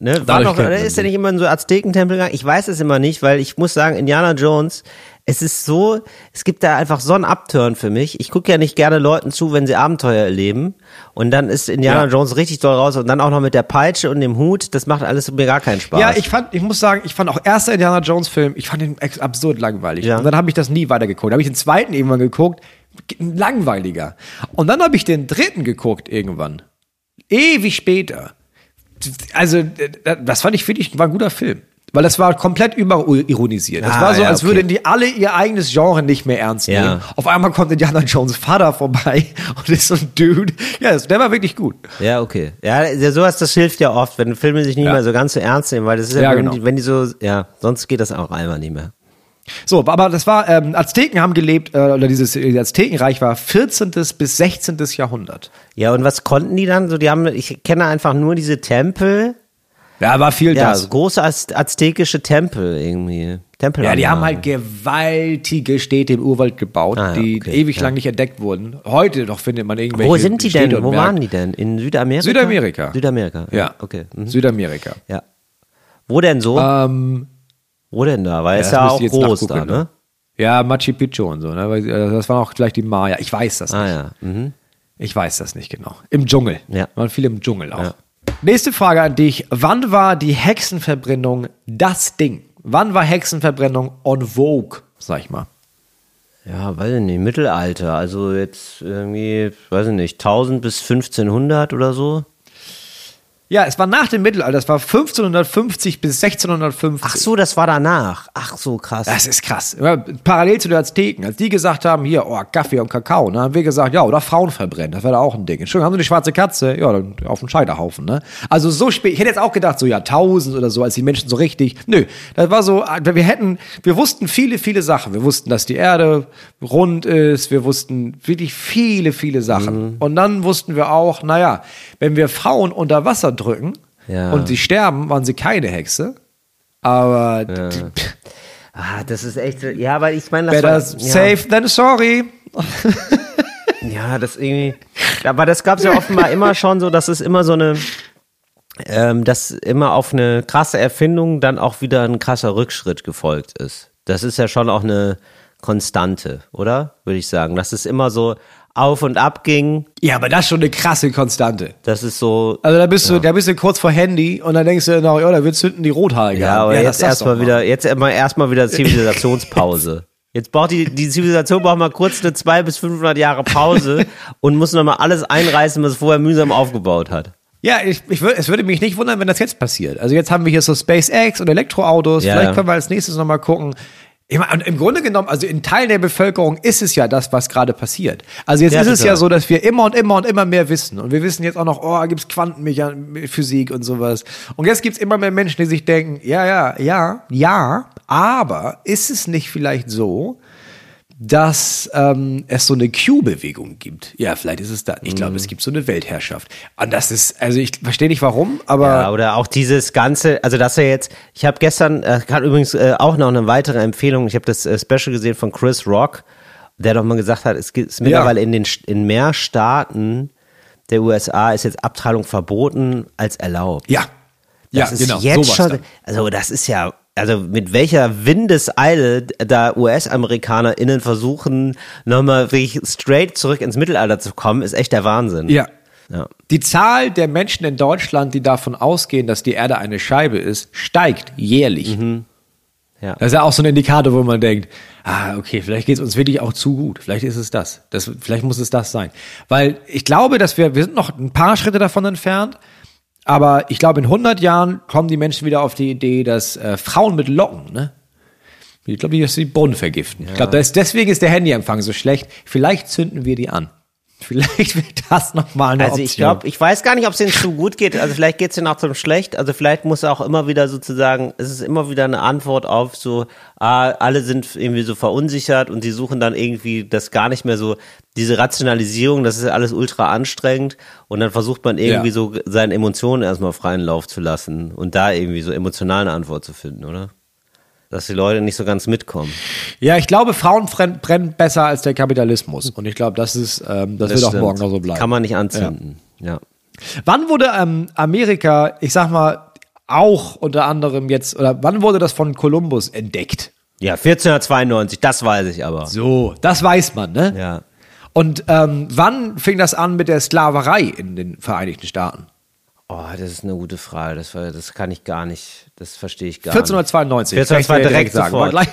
Ne? War noch, ist er nicht immer in so Aztekentempel gegangen? Ich weiß es immer nicht, weil ich muss sagen, Indiana Jones, es ist so, es gibt da einfach so einen Upturn für mich. Ich gucke ja nicht gerne Leuten zu, wenn sie Abenteuer erleben. Und dann ist Indiana Ja. Jones richtig doll raus und dann auch noch mit der Peitsche und dem Hut. Das macht alles mir gar keinen Spaß. Ja, ich fand, ich muss sagen, ich fand auch erster Indiana Jones Film, ich fand ex- absurd langweilig. Ja. Und dann habe ich das nie weitergeguckt. Da habe ich den zweiten irgendwann geguckt, langweiliger. Und dann habe ich den dritten geguckt irgendwann. Ewig später. Also, äh, das fand ich, finde ich, war ein guter Film. Weil das war komplett überironisiert. Das Ah, war so, ja, als okay. würden die alle ihr eigenes Genre nicht mehr ernst Ja. nehmen. Auf einmal kommt Indiana Jones Vater vorbei *laughs* und ist so ein Dude. Ja, der war wirklich gut. Ja, okay. Ja, sowas, das hilft ja oft, wenn Filme sich nicht Ja. mehr so ganz so ernst nehmen, weil das ist ja, Ja, wenn, genau. die, wenn die so, ja, sonst geht das auch einmal nicht mehr. So, aber das war, ähm, Azteken haben gelebt, äh, oder dieses äh, Aztekenreich war 14. bis 16. Jahrhundert. Ja, und was konnten die dann? So, die haben, ich kenne einfach nur diese Tempel. Ja, war viel Ja, das. große Az aztekische Tempel irgendwie. Tempel. Ja, die haben halt gewaltige Städte im Urwald gebaut, Ah, ja, die okay, ewig ja. lang nicht entdeckt wurden. Heute noch findet man irgendwelche Wo sind die Städte denn? Wo Märkte. waren die denn? In Südamerika? Südamerika. Südamerika. Ja, Okay. Mhm. Südamerika. Ja. Wo denn so? Ähm, Wo denn da? Weil ja, es das ja auch groß da, nachgucken, ne? Ja, Machu Picchu und so, ne? Äh, Das waren auch gleich die Maya. Ich weiß das Ah nicht. ja. Mhm. Ich weiß das nicht genau. Im Dschungel. Ja. Waren viele im Dschungel auch. Ja. Nächste Frage an dich. Wann war die Hexenverbrennung das Ding? Wann war Hexenverbrennung on vogue, sag ich mal? Ja, weiß ich nicht, Mittelalter. Also jetzt irgendwie, weiß ich nicht, 1000 bis 1500 oder so. Ja, es war nach dem Mittelalter. Es war 1550 bis 1650. Ach so, das war danach. Ach so, krass. Das ist krass. Parallel zu den Azteken. Als die gesagt haben, hier, oh, Kaffee und Kakao, ne, haben wir gesagt, ja, oder Frauen verbrennen. Das wäre auch ein Ding. Entschuldigung, haben sie die schwarze Katze? Ja, dann auf den Scheiterhaufen, ne? Also so spät. Ich hätte jetzt auch gedacht, so Jahrtausend oder so, als die Menschen so richtig. Nö, das war so, wir hätten, wir wussten viele, viele Sachen. Wir wussten, dass die Erde rund ist. Wir wussten wirklich viele, viele Sachen. Und dann wussten wir auch, naja, wenn wir Frauen unter Wasser drücken Ja. und sie sterben, waren sie keine Hexe. Aber ah, das ist echt, so- ja, weil ich meine, das better war, safe than sorry. Ja, *laughs* Ja, das irgendwie. Aber das gab es ja offenbar immer schon so, dass es immer so eine, ähm, dass immer auf eine krasse Erfindung dann auch wieder ein krasser Rückschritt gefolgt ist. Das ist ja schon auch eine Konstante, oder? Würde ich sagen. Dass es immer so auf und ab ging. Ja, aber das ist schon eine krasse Konstante. Das ist so. Also da bist du, da bist du kurz vor Handy und dann denkst du noch, ja, da wird zünden die Rothaarige. Ja, aber das jetzt erstmal wieder, jetzt erstmal wieder Zivilisationspause. *laughs* Jetzt braucht die, die Zivilisation braucht mal kurz eine zwei bis 500 Jahre Pause *laughs* und muss nochmal alles einreißen, was es vorher mühsam aufgebaut hat. Ja, ich, ich würd, es würde mich nicht wundern, wenn das jetzt passiert. Also jetzt haben wir hier so SpaceX und Elektroautos. Ja, Vielleicht ja. können wir als nächstes nochmal gucken. Und im Grunde genommen, also in Teilen der Bevölkerung ist es ja das, was gerade passiert. Also jetzt Ja, ist es total. ja so, dass wir immer und immer und immer mehr wissen. Und wir wissen jetzt auch noch, oh, gibt's Quantenphysik und sowas. Und jetzt gibt's immer mehr Menschen, die sich denken, ja, ja, ja, ja, aber ist es nicht vielleicht so, dass ähm, es so eine Q-Bewegung gibt. Ja, vielleicht ist es da. Ich Mhm. glaube, es gibt so eine Weltherrschaft. Und das ist, also ich verstehe nicht warum, aber Ja, oder auch dieses ganze, also dass er jetzt, ich habe gestern, äh, gerade übrigens äh, auch noch eine weitere Empfehlung, ich habe das äh, Special gesehen von Chris Rock, der doch mal gesagt hat, es gibt es mittlerweile in den in mehr Staaten der USA ist jetzt Abtreibung verboten als erlaubt. ja. Das ja, ist genau. jetzt sowas schon, also das ist ja, also mit welcher Windeseile da US-AmerikanerInnen versuchen, nochmal wirklich straight zurück ins Mittelalter zu kommen, ist echt der Wahnsinn. Ja. Ja. Die Zahl der Menschen in Deutschland, die davon ausgehen, dass die Erde eine Scheibe ist, steigt jährlich. Mhm. Ja. Das ist ja auch so ein Indikator, wo man denkt, ah, okay, vielleicht geht es uns wirklich auch zu gut. Vielleicht ist es das. das. Vielleicht muss es das sein. Weil ich glaube, dass wir, wir sind noch ein paar Schritte davon entfernt, aber ich glaube, in 100 Jahren kommen die Menschen wieder auf die Idee, dass äh, Frauen mit Locken, ne? Ich glaube, die dass die Boden vergiften. Ich glaube, deswegen ist der Handyempfang so schlecht. Vielleicht zünden wir die an. *laughs* Vielleicht wird das nochmal eine Also Option. ich glaube, ich weiß gar nicht, ob es denen zu gut geht. Also vielleicht geht es denen auch zum schlecht. Also vielleicht muss auch immer wieder sozusagen, es ist immer wieder eine Antwort auf so, ah, alle sind irgendwie so verunsichert und die suchen dann irgendwie das gar nicht mehr so, diese Rationalisierung, das ist alles ultra anstrengend und dann versucht man irgendwie Ja. so seinen Emotionen erstmal freien Lauf zu lassen und da irgendwie so emotional eine Antwort zu finden, oder? Dass die Leute nicht so ganz mitkommen. Ja, ich glaube, Frauen brennen, besser als der Kapitalismus. Und ich glaube, das ist, ähm, das, wird auch stimmt. morgen noch so bleiben. Kann man nicht anzünden. ja. Wann wurde ähm, Amerika, ich sag mal, auch unter anderem jetzt, oder wann wurde das von Kolumbus entdeckt? Ja, 1492, das weiß ich aber. So, das weiß man, ne? Ja. Und ähm, wann fing das an mit der Sklaverei in den Vereinigten Staaten? Oh, das ist eine gute Frage. Das, war, das kann ich gar nicht, das verstehe ich gar nicht. 1492. 1492 Kann ich dir direkt sagen. War gleich,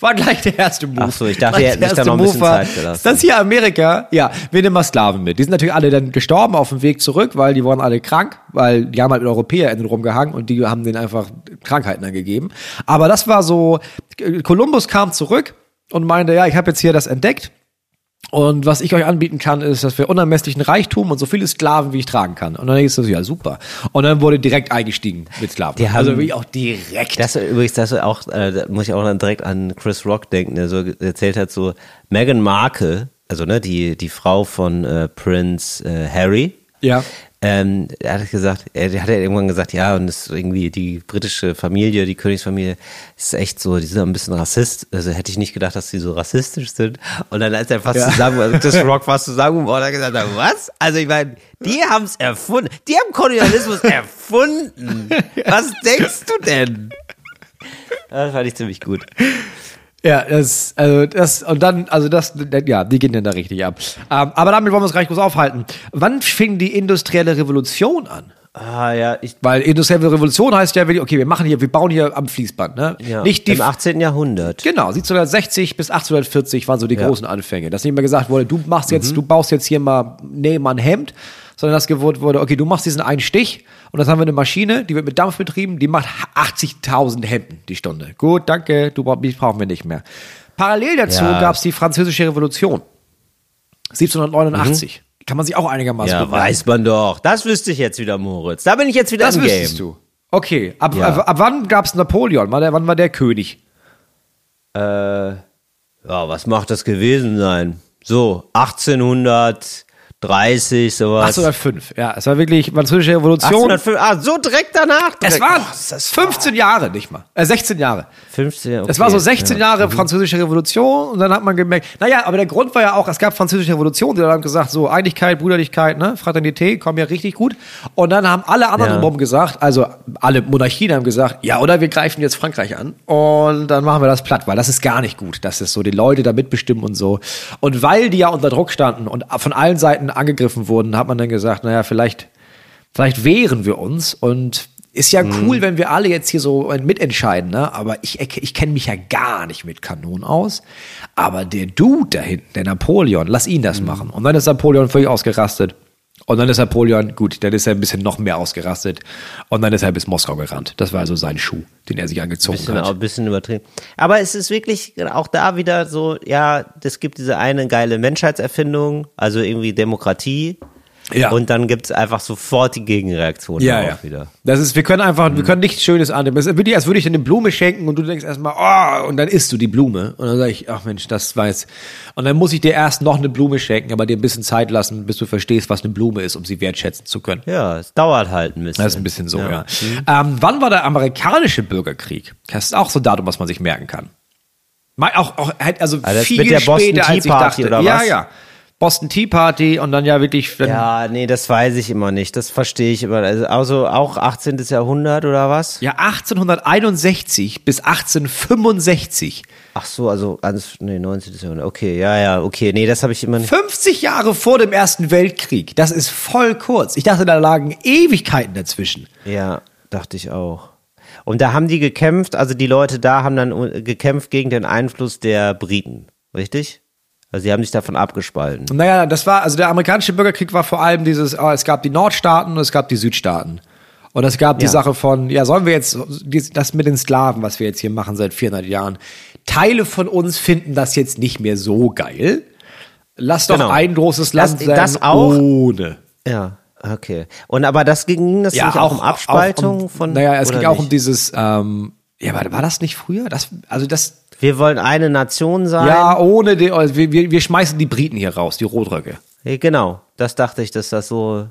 war gleich der erste Move. Ach so, ich dachte, ihr hättet sich da noch ein bisschen war, Zeit gelassen. Das hier Amerika, ja, wir nehmen mal Sklaven mit. Die sind natürlich alle dann gestorben auf dem Weg zurück, weil die waren alle krank, weil die haben halt mit EuropäerInnen rumgehangen und die haben denen einfach Krankheiten angegeben. Aber das war so, Kolumbus kam zurück und meinte, ja, ich habe jetzt hier das entdeckt. Und was ich euch anbieten kann, ist, dass wir unermesslichen Reichtum und so viele Sklaven, wie ich tragen kann. Und dann ist das ja super. Und dann wurde direkt eingestiegen mit Sklaven. Die haben- also wirklich auch direkt. Das übrigens, das auch, äh, da muss ich auch dann direkt an Chris Rock denken, der so erzählt hat, so Meghan Markle, also ne, die, die Frau von äh, Prince äh, Harry. Ja. Ähm, er hat gesagt, er hat ja irgendwann gesagt, ja, und das ist irgendwie die britische Familie, die Königsfamilie, ist echt so, die sind ein bisschen rassist. Also hätte ich nicht gedacht, dass die so rassistisch sind. Und dann als er fast Ja. zusammen, also Chris Rock fast zusammengebaut hat, hat gesagt, was? Also ich meine, die haben es erfunden. Die haben Kolonialismus *laughs* erfunden. Was denkst du denn? Das fand ich ziemlich gut. Ja, das, also das, und dann, also das, ja, die gehen dann da richtig ab. Ähm, aber damit wollen wir uns gleich groß aufhalten. Wann fing die industrielle Revolution an? Ah ja, ich Weil industrielle Revolution heißt ja, okay, wir machen hier, wir bauen hier am Fließband, ne? ja, Nicht die, im 18. Jahrhundert. genau, 1760 bis 1840 waren so die Ja. großen Anfänge. Dass nicht mehr gesagt wurde, du machst Mhm. jetzt, du baust jetzt hier mal, nee, mal ein Hemd, sondern dass gewohnt wurde, okay, du machst diesen einen Stich und das haben wir eine Maschine, die wird mit Dampf betrieben, die macht 80.000 Hemden die Stunde. Gut, danke, du mich brauchen wir nicht mehr. Parallel dazu Ja. gab es die französische Revolution. 1789. Kann man sich auch einigermaßen Mhm. Ja, merken. weiß man doch. Das wüsste ich jetzt wieder, Moritz. Da bin ich jetzt wieder Das im wüsstest Game. du. Okay, ab, Ja. ab, ab wann gab es Napoleon? Wann, wann war der König? Äh, ja, was macht das gewesen sein? So, 1800, 30, sowas. 1805, ja. Es war wirklich französische Revolution. 1805, ah, so direkt danach. Es direkt. waren Oh, ist das 15 Jahre, nicht mal. Äh, 16 Jahre. 15, okay. Es war so 16 ja. Jahre französische Revolution und dann hat man gemerkt, naja, aber der Grund war ja auch, es gab französische Revolution, die haben gesagt, so Einigkeit, Brüderlichkeit, ne, Fraternität, kommen ja richtig gut. Und dann haben alle anderen Ja. drumherum gesagt, also alle Monarchien haben gesagt, ja, oder wir greifen jetzt Frankreich an und dann machen wir das platt, weil das ist gar nicht gut, dass es so die Leute da mitbestimmen und so. Und weil die ja unter Druck standen und von allen Seiten angegriffen wurden, hat man dann gesagt, naja, vielleicht vielleicht wehren wir uns und ist ja cool, wenn wir alle jetzt hier so mitentscheiden, ne? Aber ich, ich kenne mich ja gar nicht mit Kanonen aus. Aber der Dude da hinten, der Napoleon, lass ihn das machen. Und dann ist Napoleon völlig ausgerastet. Und dann ist Napoleon, gut, dann ist er ein bisschen noch mehr ausgerastet. Und dann ist er bis Moskau gerannt. Das war also sein Schuh, den er sich angezogen bisschen, auch hat. ein bisschen übertrieben. Aber es ist wirklich auch da wieder so, ja, es gibt diese eine geile Menschheitserfindung, also irgendwie Demokratie. Ja. Und dann gibt es einfach sofort die Gegenreaktion Ja, ja. wieder. Das ist, wir können einfach, wir können nichts Schönes annehmen. Es ist wirklich, als würde ich dir eine Blume schenken und du denkst erstmal, oh, und dann isst du die Blume. Und dann sage ich, ach Mensch, das jetzt. Und dann muss ich dir erst noch eine Blume schenken, aber dir ein bisschen Zeit lassen, bis du verstehst, was eine Blume ist, um sie wertschätzen zu können. Ja, es dauert halt ein bisschen. Das ist ein bisschen so, ja. Ja. Ähm, wann war der amerikanische Bürgerkrieg? Das ist auch so ein Datum, was man sich merken kann. Auch, auch, halt also das viel mit der Boston später, Tea als ich Party dachte. oder ja, was? ja. Boston Tea Party und dann ja wirklich. Ja, nee, das weiß ich immer nicht. Das verstehe ich immer. Also, also auch 18. Jahrhundert oder was? ja, 1861 bis 1865. Ach so, also ganz, nee, 19. Jahrhundert. Okay, ja, ja, okay. Nee, das habe ich immer nicht. 50 Jahre vor dem Ersten Weltkrieg. Das ist voll kurz. Ich dachte, da lagen Ewigkeiten dazwischen. Ja, dachte ich auch. Und da haben die gekämpft, also die Leute da haben dann äh, gekämpft gegen den Einfluss der Briten, richtig? Also sie haben sich davon abgespalten. Naja, das war, also der amerikanische Bürgerkrieg war vor allem dieses, oh, es gab die Nordstaaten und es gab die Südstaaten. Und es gab die Ja. Sache von, ja, sollen wir jetzt, das mit den Sklaven, was wir jetzt hier machen seit 400 Jahren, Teile von uns finden das jetzt nicht mehr so geil. Lass doch Genau. ein großes Land Das- sein das auch. ohne. Ja, okay. Und aber das ging das Ja, nicht auch, um Abspaltung auch um, von. Naja, es ging auch nicht? um dieses, ähm, ja, war, war das nicht früher? Das, also das, Wir wollen eine Nation sein. ja, ohne die, also wir, wir, wir schmeißen die Briten hier raus, die Rotröcke. Ja, Genau, das dachte ich, dass das so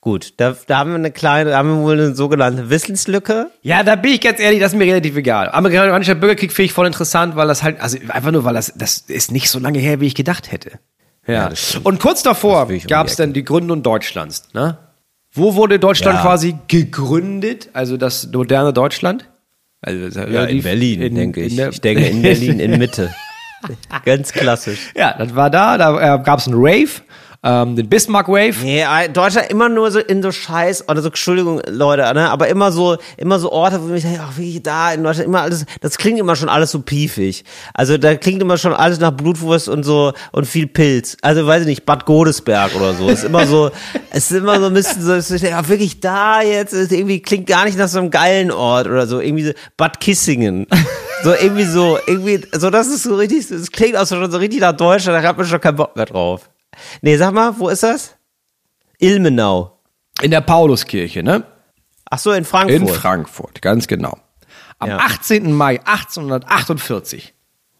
gut. Da, da haben wir eine kleine, da haben wir wohl eine sogenannte Wissenslücke. Ja, da bin ich ganz ehrlich, das ist mir relativ egal. Amerikanischer Bürgerkrieg finde ich voll interessant, weil das halt, also einfach nur, weil das, das ist nicht so lange her, wie ich gedacht hätte. Ja. stimmt. Und kurz davor gab es dann die Gründung Deutschlands. Ne? Wo wurde Deutschland Ja. quasi gegründet? Also das moderne Deutschland? Also das ist relativ in- in der- ich denke in Berlin, in Mitte. *laughs* Ganz klassisch. ja, das war da, da äh, gab es einen Rave, ähm, den Bismarck Wave. Nee, Deutschland immer nur so in so Scheiß, oder so, Entschuldigung, Leute, ne, aber immer so, immer so Orte, wo ich denke, ach, wie da in Deutschland, immer alles, das klingt immer schon alles so piefig. Also da klingt immer schon alles nach Blutwurst und so, und viel Pilz. Also weiß ich nicht, Bad Godesberg oder so. Ist immer so, es *laughs* ist immer so ein bisschen so, ich denke, ach, wirklich da jetzt, ist irgendwie klingt gar nicht nach so einem geilen Ort oder so, irgendwie so, Bad Kissingen. So irgendwie so, irgendwie, so das ist so richtig, das klingt auch schon so richtig nach Deutschland, da hat man schon keinen Bock mehr drauf. Nee, sag mal, wo ist das? Ilmenau. In der Pauluskirche, ne? Ach so, in Frankfurt. In Frankfurt, ganz genau. Am Ja. 18. Mai 1848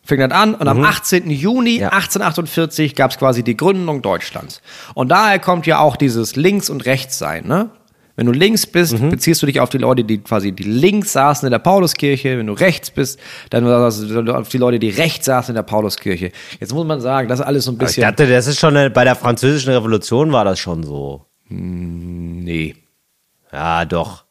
fing das an und am 18. Juni Mhm. Ja. 1848 gab es quasi die Gründung Deutschlands. Und daher kommt ja auch dieses Links- und Rechtssein, ne? Wenn du links bist, Mhm. beziehst du dich auf die Leute, die quasi die links saßen in der Pauluskirche. Wenn du rechts bist, dann auf die Leute, die rechts saßen in der Pauluskirche. Jetzt muss man sagen, das ist alles so ein ich bisschen. dachte, das ist schon, eine, bei der französischen Revolution war das schon so. nee. Ja, doch.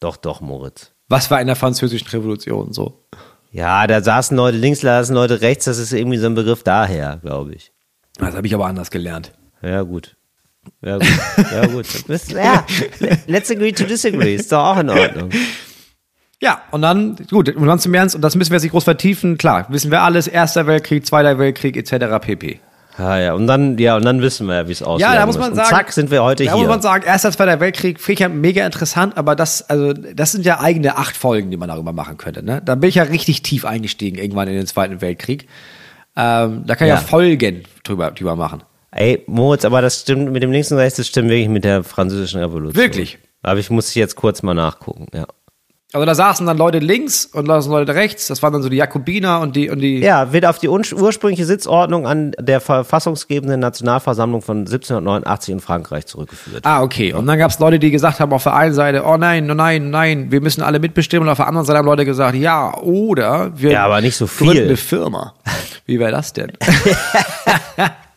Doch, doch, Moritz. Was war in der französischen Revolution so? Ja, da saßen Leute links, da saßen Leute rechts, das ist irgendwie so ein Begriff daher, glaube ich. Das habe ich aber anders gelernt. Ja, gut. Ja, gut. Ja, gut. *laughs* Bist- Ja, let's agree to disagree. Ist doch auch in Ordnung. Ja, und dann, gut, und dann zum Ernst, und das müssen wir jetzt nicht groß vertiefen, klar, wissen wir alles, Erster Weltkrieg, Zweiter Weltkrieg, etc. pp. Ja, ja, und dann, ja, und dann wissen wir ja, wie es aussieht. Ja, da muss man sagen, zack, sind wir heute da hier. muss man sagen, Erster, Zweiter Weltkrieg, finde ich ja mega interessant, aber das, also, das sind ja eigene acht Folgen, die man darüber machen könnte, ne? Da bin ich ja richtig tief eingestiegen, irgendwann in den Zweiten Weltkrieg. Ähm, da kann ich ja Ja. Folgen drüber, drüber machen. Ey, Moritz, aber das stimmt mit dem links und rechts, das stimmt wirklich mit der französischen Revolution. Wirklich? Aber ich muss jetzt kurz mal nachgucken, ja. Also da saßen dann Leute links und da saßen Leute rechts. Das waren dann so die Jakobiner und die und die. Ja, wird auf die ursprüngliche Sitzordnung an der verfassungsgebenden Nationalversammlung von 1789 in Frankreich zurückgeführt. Ah, okay. Und dann gab es Leute, die gesagt haben auf der einen Seite, oh nein, oh nein, nein, wir müssen alle mitbestimmen. Und auf der anderen Seite haben Leute gesagt, ja, oder wir ja, aber nicht so viel. gründen eine Firma. *laughs* Wie wäre das denn? *laughs*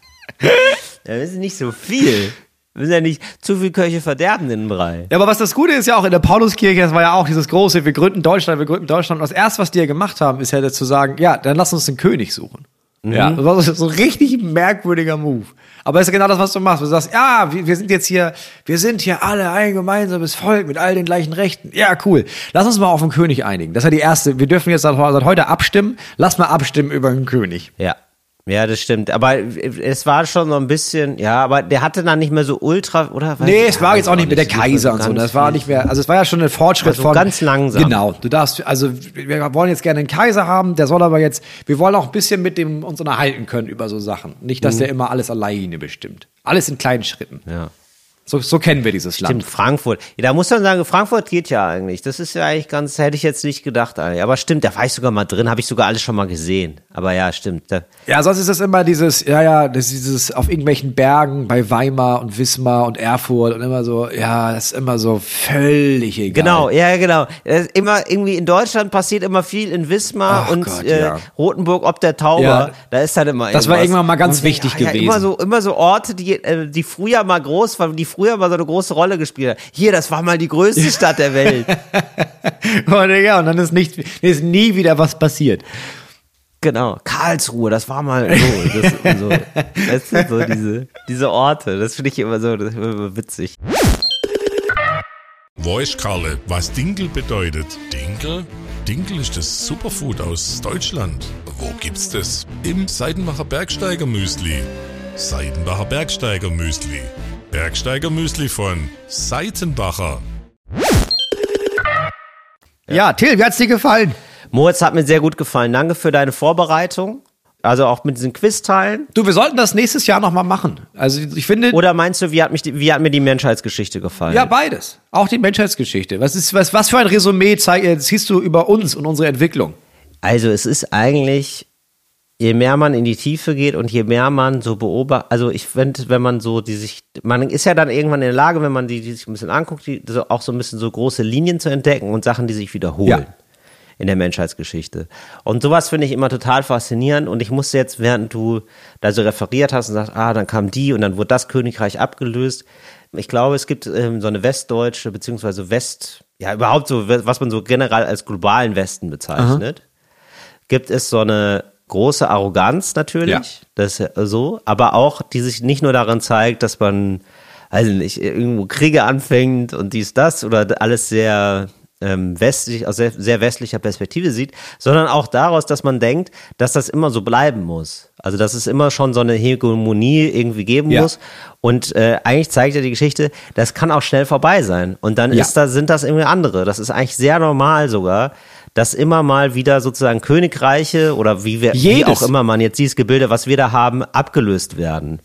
*laughs* das ist nicht so viel. Wir sind ja nicht zu viel Köche verderben den Brei. Ja, aber was das Gute ist ja auch in der Pauluskirche, das war ja auch dieses große, wir gründen Deutschland, wir gründen Deutschland. Und das erste, was die ja gemacht haben, ist ja zu sagen, ja, dann lass uns den König suchen. Mhm. Ja, das war so ein richtig merkwürdiger Move. Aber es ist genau das, was du machst. Du sagst, ja, wir, sind jetzt hier, wir sind hier alle ein gemeinsames Volk mit all den gleichen Rechten. Ja, cool. Lass uns mal auf den König einigen. Das ist ja die erste. Wir dürfen jetzt seit heute abstimmen. Lass mal abstimmen über den König. Ja. Ja, das stimmt. Aber es war schon so ein bisschen, ja, aber der hatte dann nicht mehr so ultra, oder? Weiß nee, es war jetzt auch nicht mehr der Kaiser und so. Das war nicht mehr, also es war ja schon ein Fortschritt also von. ganz langsam. Genau. Du darfst, also wir wollen jetzt gerne einen Kaiser haben, der soll aber jetzt, wir wollen auch ein bisschen mit dem uns unterhalten können über so Sachen. Nicht, dass mhm. der immer alles alleine bestimmt. Alles in kleinen Schritten. Ja. So, so kennen wir dieses Land. Stimmt, Frankfurt. Ja, da muss man sagen, Frankfurt geht ja eigentlich. Das ist ja eigentlich ganz, hätte ich jetzt nicht gedacht. Eigentlich. Aber stimmt, da war ich sogar mal drin, habe ich sogar alles schon mal gesehen. Aber ja, stimmt. Da ja, sonst ist das immer dieses, ja, ja, das ist dieses auf irgendwelchen Bergen bei Weimar und Wismar und Erfurt und immer so, ja, das ist immer so völlig egal. Genau, ja, genau. Immer irgendwie in Deutschland passiert immer viel in Wismar Ach und Gott, äh, ja. Rotenburg ob der Tauber. Ja, da ist dann immer Das war irgendwann mal ganz und, wichtig ja, gewesen. immer so, immer so Orte, die, äh, die früher mal groß waren, die früher mal so eine große Rolle gespielt hat. Hier, das war mal die größte *laughs* Stadt der Welt. und, *laughs* ja, und dann ist nicht, ist nie wieder was passiert. Genau, Karlsruhe, das war mal so. Das, so, das sind so *laughs* diese, diese Orte, das finde ich immer so, das ist immer witzig. Weißt Karle, was Dinkel bedeutet? Dinkel? Dinkel ist das Superfood aus Deutschland. Wo gibt's das? Im Seidenbacher Bergsteiger Müsli. Seidenbacher Bergsteiger Müsli. Bergsteiger Müsli von Seitenbacher. Ja, Till, wie hat's dir gefallen? Moritz hat mir sehr gut gefallen. Danke für deine Vorbereitung. Also auch mit diesen Quizteilen. Du, wir sollten das nächstes Jahr nochmal machen. Also ich finde. Oder meinst du, wie hat, mich, wie hat mir die Menschheitsgeschichte gefallen? Ja, beides. Auch die Menschheitsgeschichte. Was ist, was, was für ein Resümee zeig, ziehst du über uns und unsere Entwicklung? Also es ist eigentlich, je mehr man in die Tiefe geht und je mehr man so beobachtet, also ich finde, wenn man so die sich, man ist ja dann irgendwann in der Lage, wenn man die, die sich ein bisschen anguckt, die, so, auch so ein bisschen so große Linien zu entdecken und Sachen, die sich wiederholen. Ja in der Menschheitsgeschichte. Und sowas finde ich immer total faszinierend und ich musste jetzt, während du da so referiert hast und sagst, ah, dann kam die und dann wurde das Königreich abgelöst. Ich glaube, es gibt ähm, so eine westdeutsche, beziehungsweise West, ja, überhaupt so, was man so generell als globalen Westen bezeichnet, Aha. gibt es so eine große Arroganz natürlich, ja. das so, aber auch, die sich nicht nur darin zeigt, dass man, also nicht, irgendwo Kriege anfängt und dies, das oder alles sehr ähm, westlich, aus sehr, sehr westlicher Perspektive sieht, sondern auch daraus, dass man denkt, dass das immer so bleiben muss. Also dass es immer schon so eine Hegemonie irgendwie geben ja. muss. Und äh, eigentlich zeigt ja die Geschichte, das kann auch schnell vorbei sein. Und dann ja. ist da, sind das irgendwie andere. Das ist eigentlich sehr normal sogar, dass immer mal wieder sozusagen Königreiche oder wie, wir, wie auch immer man jetzt dieses Gebilde, was wir da haben, abgelöst werden.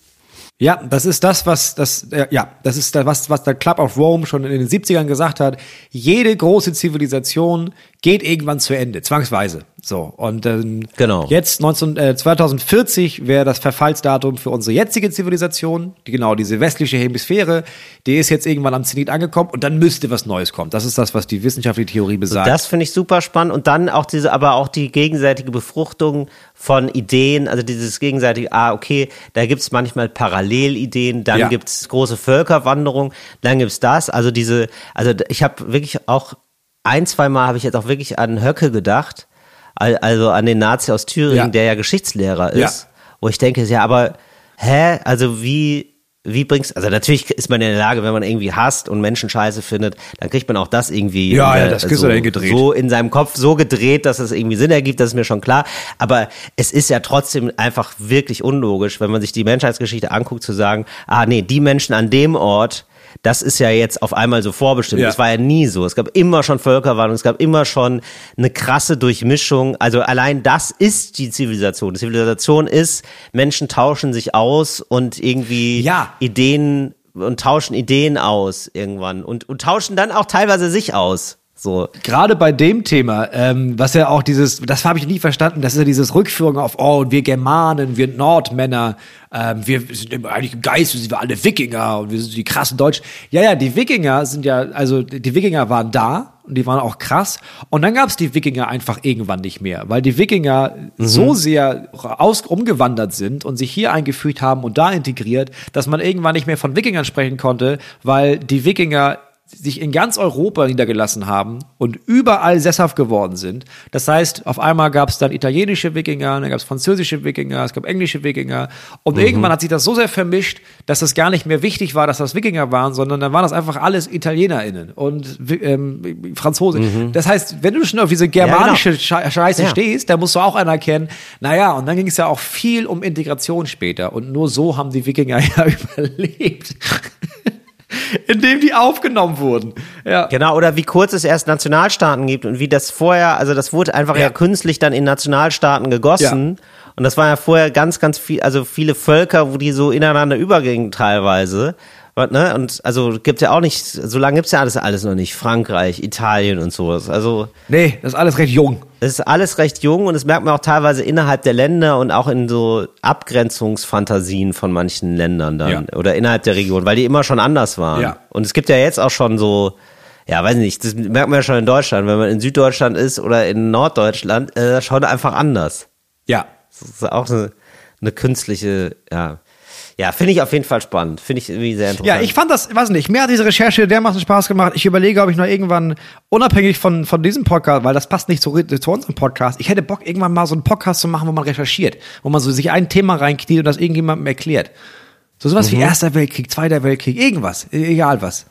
Ja, das ist das, was das äh, ja, das ist das, was was der Club of Rome schon in den 70ern gesagt hat. Jede große Zivilisation geht irgendwann zu Ende, zwangsweise. So und ähm, genau. jetzt 19, äh, 2040 wäre das Verfallsdatum für unsere jetzige Zivilisation, die genau diese westliche Hemisphäre, die ist jetzt irgendwann am Zenit angekommen und dann müsste was Neues kommen. Das ist das, was die wissenschaftliche Theorie besagt. Das finde ich super spannend und dann auch diese, aber auch die gegenseitige Befruchtung von Ideen, also dieses gegenseitige, ah okay, da gibt's manchmal Parallelideen, dann ja. gibt's große Völkerwanderung, dann gibt's das, also diese, also ich habe wirklich auch ein, zwei Mal habe ich jetzt auch wirklich an Höcke gedacht, also an den Nazi aus Thüringen, ja. der ja Geschichtslehrer ist, ja. wo ich denke, ja, aber hä, also wie wie bringst also natürlich ist man in der Lage, wenn man irgendwie hasst und Menschen scheiße findet, dann kriegt man auch das irgendwie ja, ja das so, gedreht. so in seinem Kopf so gedreht, dass es irgendwie Sinn ergibt, das ist mir schon klar, aber es ist ja trotzdem einfach wirklich unlogisch, wenn man sich die Menschheitsgeschichte anguckt zu sagen, ah nee, die Menschen an dem Ort das ist ja jetzt auf einmal so vorbestimmt. Ja. Das war ja nie so. Es gab immer schon Völkerwanderung, es gab immer schon eine krasse Durchmischung. Also allein das ist die Zivilisation. Die Zivilisation ist, Menschen tauschen sich aus und irgendwie ja. Ideen und tauschen Ideen aus irgendwann und, und tauschen dann auch teilweise sich aus. So. Gerade bei dem Thema, ähm, was ja auch dieses, das habe ich nie verstanden, das ist ja dieses Rückführung auf, oh, wir Germanen, wir Nordmänner, ähm, wir sind eigentlich im Geist, wir sind alle Wikinger und wir sind die krassen Deutschen. Ja, ja, die Wikinger sind ja, also die Wikinger waren da und die waren auch krass. Und dann gab es die Wikinger einfach irgendwann nicht mehr, weil die Wikinger so sehr aus, umgewandert sind und sich hier eingefügt haben und da integriert, dass man irgendwann nicht mehr von Wikingern sprechen konnte, weil die Wikinger sich in ganz Europa niedergelassen haben und überall sesshaft geworden sind. Das heißt, auf einmal gab es dann italienische Wikinger, dann gab es französische Wikinger, es gab englische Wikinger und irgendwann hat sich das so sehr vermischt, dass es gar nicht mehr wichtig war, dass das Wikinger waren, sondern dann waren das einfach alles ItalienerInnen und ähm, Franzosen. Das heißt, wenn du schon auf diese germanische Sche- Scheiße Ja. stehst, dann musst du auch anerkennen, naja, und dann ging es ja auch viel um Integration später und nur so haben die Wikinger *laughs* ja überlebt. *laughs* Indem die aufgenommen wurden. Ja. Genau, oder wie kurz es erst Nationalstaaten gibt und wie das vorher, also das wurde einfach ja, Ja. künstlich dann in Nationalstaaten gegossen. Und das war ja vorher ganz, ganz viel, also viele Völker, wo die so ineinander übergingen teilweise. Und, ne? und also gibt ja auch nicht, so lange gibt's ja alles, alles noch nicht. Frankreich, Italien und sowas. Also Nee, das ist alles recht jung. Es ist alles recht jung und das merkt man auch teilweise innerhalb der Länder und auch in so Abgrenzungsfantasien von manchen Ländern dann Ja. oder innerhalb der Region, weil die immer schon anders waren. Ja. Und es gibt ja jetzt auch schon so, ja, weiß nicht, das merkt man ja schon in Deutschland, wenn man in Süddeutschland ist oder in Norddeutschland, äh, schon einfach anders. Ja. Das ist auch eine, eine künstliche, ja. Ja, finde ich auf jeden Fall spannend. Finde ich irgendwie sehr interessant. Ja, ich fand das, weiß nicht, mir hat diese Recherche dermaßen Spaß gemacht. Ich überlege, ob ich noch irgendwann, unabhängig von, von diesem Podcast, weil das passt nicht zu, zu unserem Podcast, ich hätte Bock, irgendwann mal so einen Podcast zu machen, wo man recherchiert, wo man so sich ein Thema reinkniet und das irgendjemandem erklärt. So sowas Mhm. wie Erster Weltkrieg, Zweiter Weltkrieg, irgendwas, e- egal was.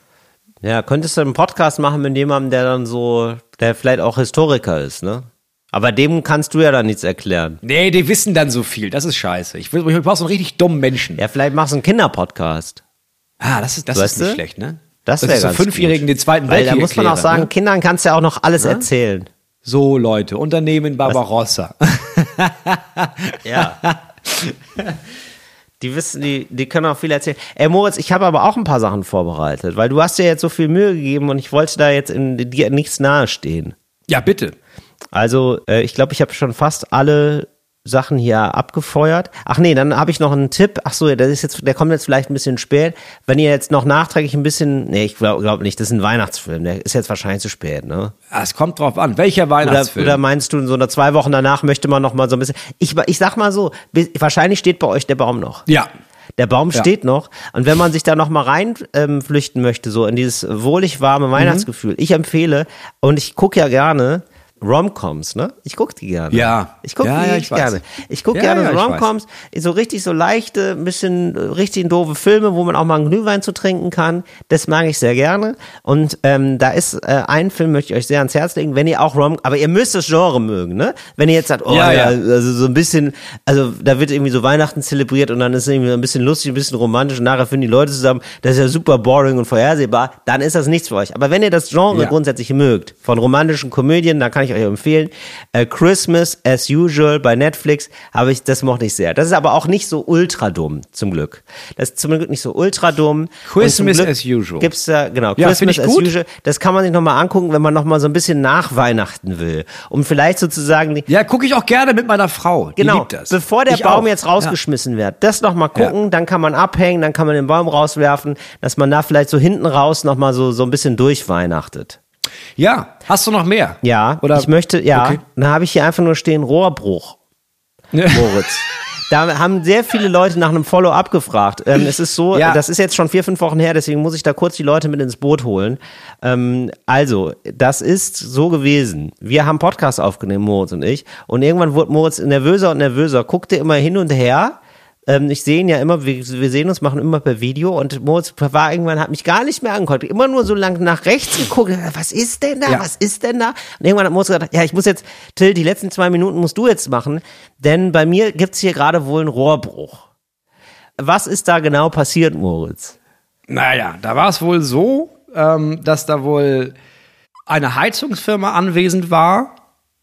Ja, könntest du einen Podcast machen mit jemandem, der dann so, der vielleicht auch Historiker ist, ne? Aber dem kannst du ja dann nichts erklären. Nee, die wissen dann so viel, das ist scheiße. Ich, will- ich brauche so einen richtig dummen Menschen. Ja, vielleicht machst du einen Kinderpodcast. Ah, das ist, das Weißt ist nicht du? schlecht, ne? Das wäre ich so ganz Fünfjährigen gut. den Zweiten Weil da muss man auch sagen, ne? Kindern kannst du ja auch noch alles erzählen. So, Leute, Unternehmen Barbarossa. *laughs* Ja. Die wissen, die, die können auch viel erzählen. Ey, Moritz, ich habe aber auch ein paar Sachen vorbereitet, weil du hast dir jetzt so viel Mühe gegeben und ich wollte da jetzt in dir nichts nahestehen. ja, bitte. Also, äh, ich glaube, ich habe schon fast alle Sachen hier abgefeuert. Ach nee, dann habe ich noch einen Tipp. Ach so, der ist jetzt, der kommt jetzt vielleicht ein bisschen spät. Wenn ihr jetzt noch nachträglich ein bisschen, nee, ich glaube glaub nicht, das ist ein Weihnachtsfilm. Der ist jetzt wahrscheinlich zu spät, ne? Ah, Es kommt drauf an, welcher Oder, Weihnachtsfilm. oder meinst du, in so einer zwei Wochen danach möchte man noch mal so ein bisschen? Ich, ich sag mal so, wahrscheinlich steht bei euch der Baum noch. ja. Der Baum Ja. steht noch. Und wenn man sich da noch mal rein ähm, möchte, so in dieses wohlig warme Weihnachtsgefühl, ich empfehle, und ich gucke ja gerne Romcoms, ne? Ich gucke die gerne. Ja. Ich gucke Ja, die ja, ich gerne. Ich gucke Ja, gerne so Romcoms, so richtig so leichte, ein bisschen äh, richtig doofe Filme, wo man auch mal einen Glühwein zu trinken kann. Das mag ich sehr gerne. Und ähm, da ist äh, ein Film, möchte ich euch sehr ans Herz legen, wenn ihr auch Rom, aber ihr müsst das Genre mögen, ne? Wenn ihr jetzt sagt, oh ja, also so ein bisschen, also da wird irgendwie so Weihnachten zelebriert und dann ist irgendwie ein bisschen lustig, ein bisschen romantisch und nachher finden die Leute zusammen, das ist ja super boring und vorhersehbar, dann ist das nichts für euch. Aber wenn ihr das Genre grundsätzlich mögt, von romantischen Komödien, dann kann ich euch empfehlen, äh, Christmas as usual bei Netflix, habe ich, das mochte ich sehr. Das ist aber auch nicht so ultra dumm, zum Glück. Das ist zum Glück nicht so ultra dumm. Christmas as usual. Gibt's da, genau, Ja, Christmas as gut. usual. Das kann man sich nochmal angucken, wenn man nochmal so ein bisschen nach Weihnachten will. Um vielleicht sozusagen Ja, gucke ich auch gerne mit meiner Frau. Die Genau, bevor der Ich Baum auch. jetzt rausgeschmissen wird, das noch mal gucken, Ja. dann kann man abhängen, dann kann man den Baum rauswerfen, dass man da vielleicht so hinten raus noch mal so so ein bisschen durchweihnachtet. Ja. hast du noch mehr? Ja, Oder? ich möchte, ja, Okay. dann habe ich hier einfach nur stehen Rohrbruch, Moritz. *laughs* Da haben sehr viele Leute nach einem Follow-up gefragt. Ähm, es ist so, Ja. das ist jetzt schon vier, fünf Wochen her, deswegen muss ich da kurz die Leute mit ins Boot holen. Ähm, also, das ist so gewesen. Wir haben Podcast aufgenommen, Moritz und ich, und irgendwann wurde Moritz nervöser und nervöser, guckte immer hin und her. Ähm, ich sehe ihn ja immer, wir, wir sehen uns, machen immer per Video und Moritz war irgendwann, hat mich gar nicht mehr angeguckt, immer nur so lang nach rechts geguckt, was ist denn da, Ja. was ist denn da? Und irgendwann hat Moritz gesagt, ja, ich muss jetzt, Till, die letzten zwei Minuten musst du jetzt machen, denn bei mir gibt's hier gerade wohl einen Rohrbruch. Was ist da genau passiert, Moritz? Naja, da war es wohl so, ähm, dass da wohl eine Heizungsfirma anwesend war,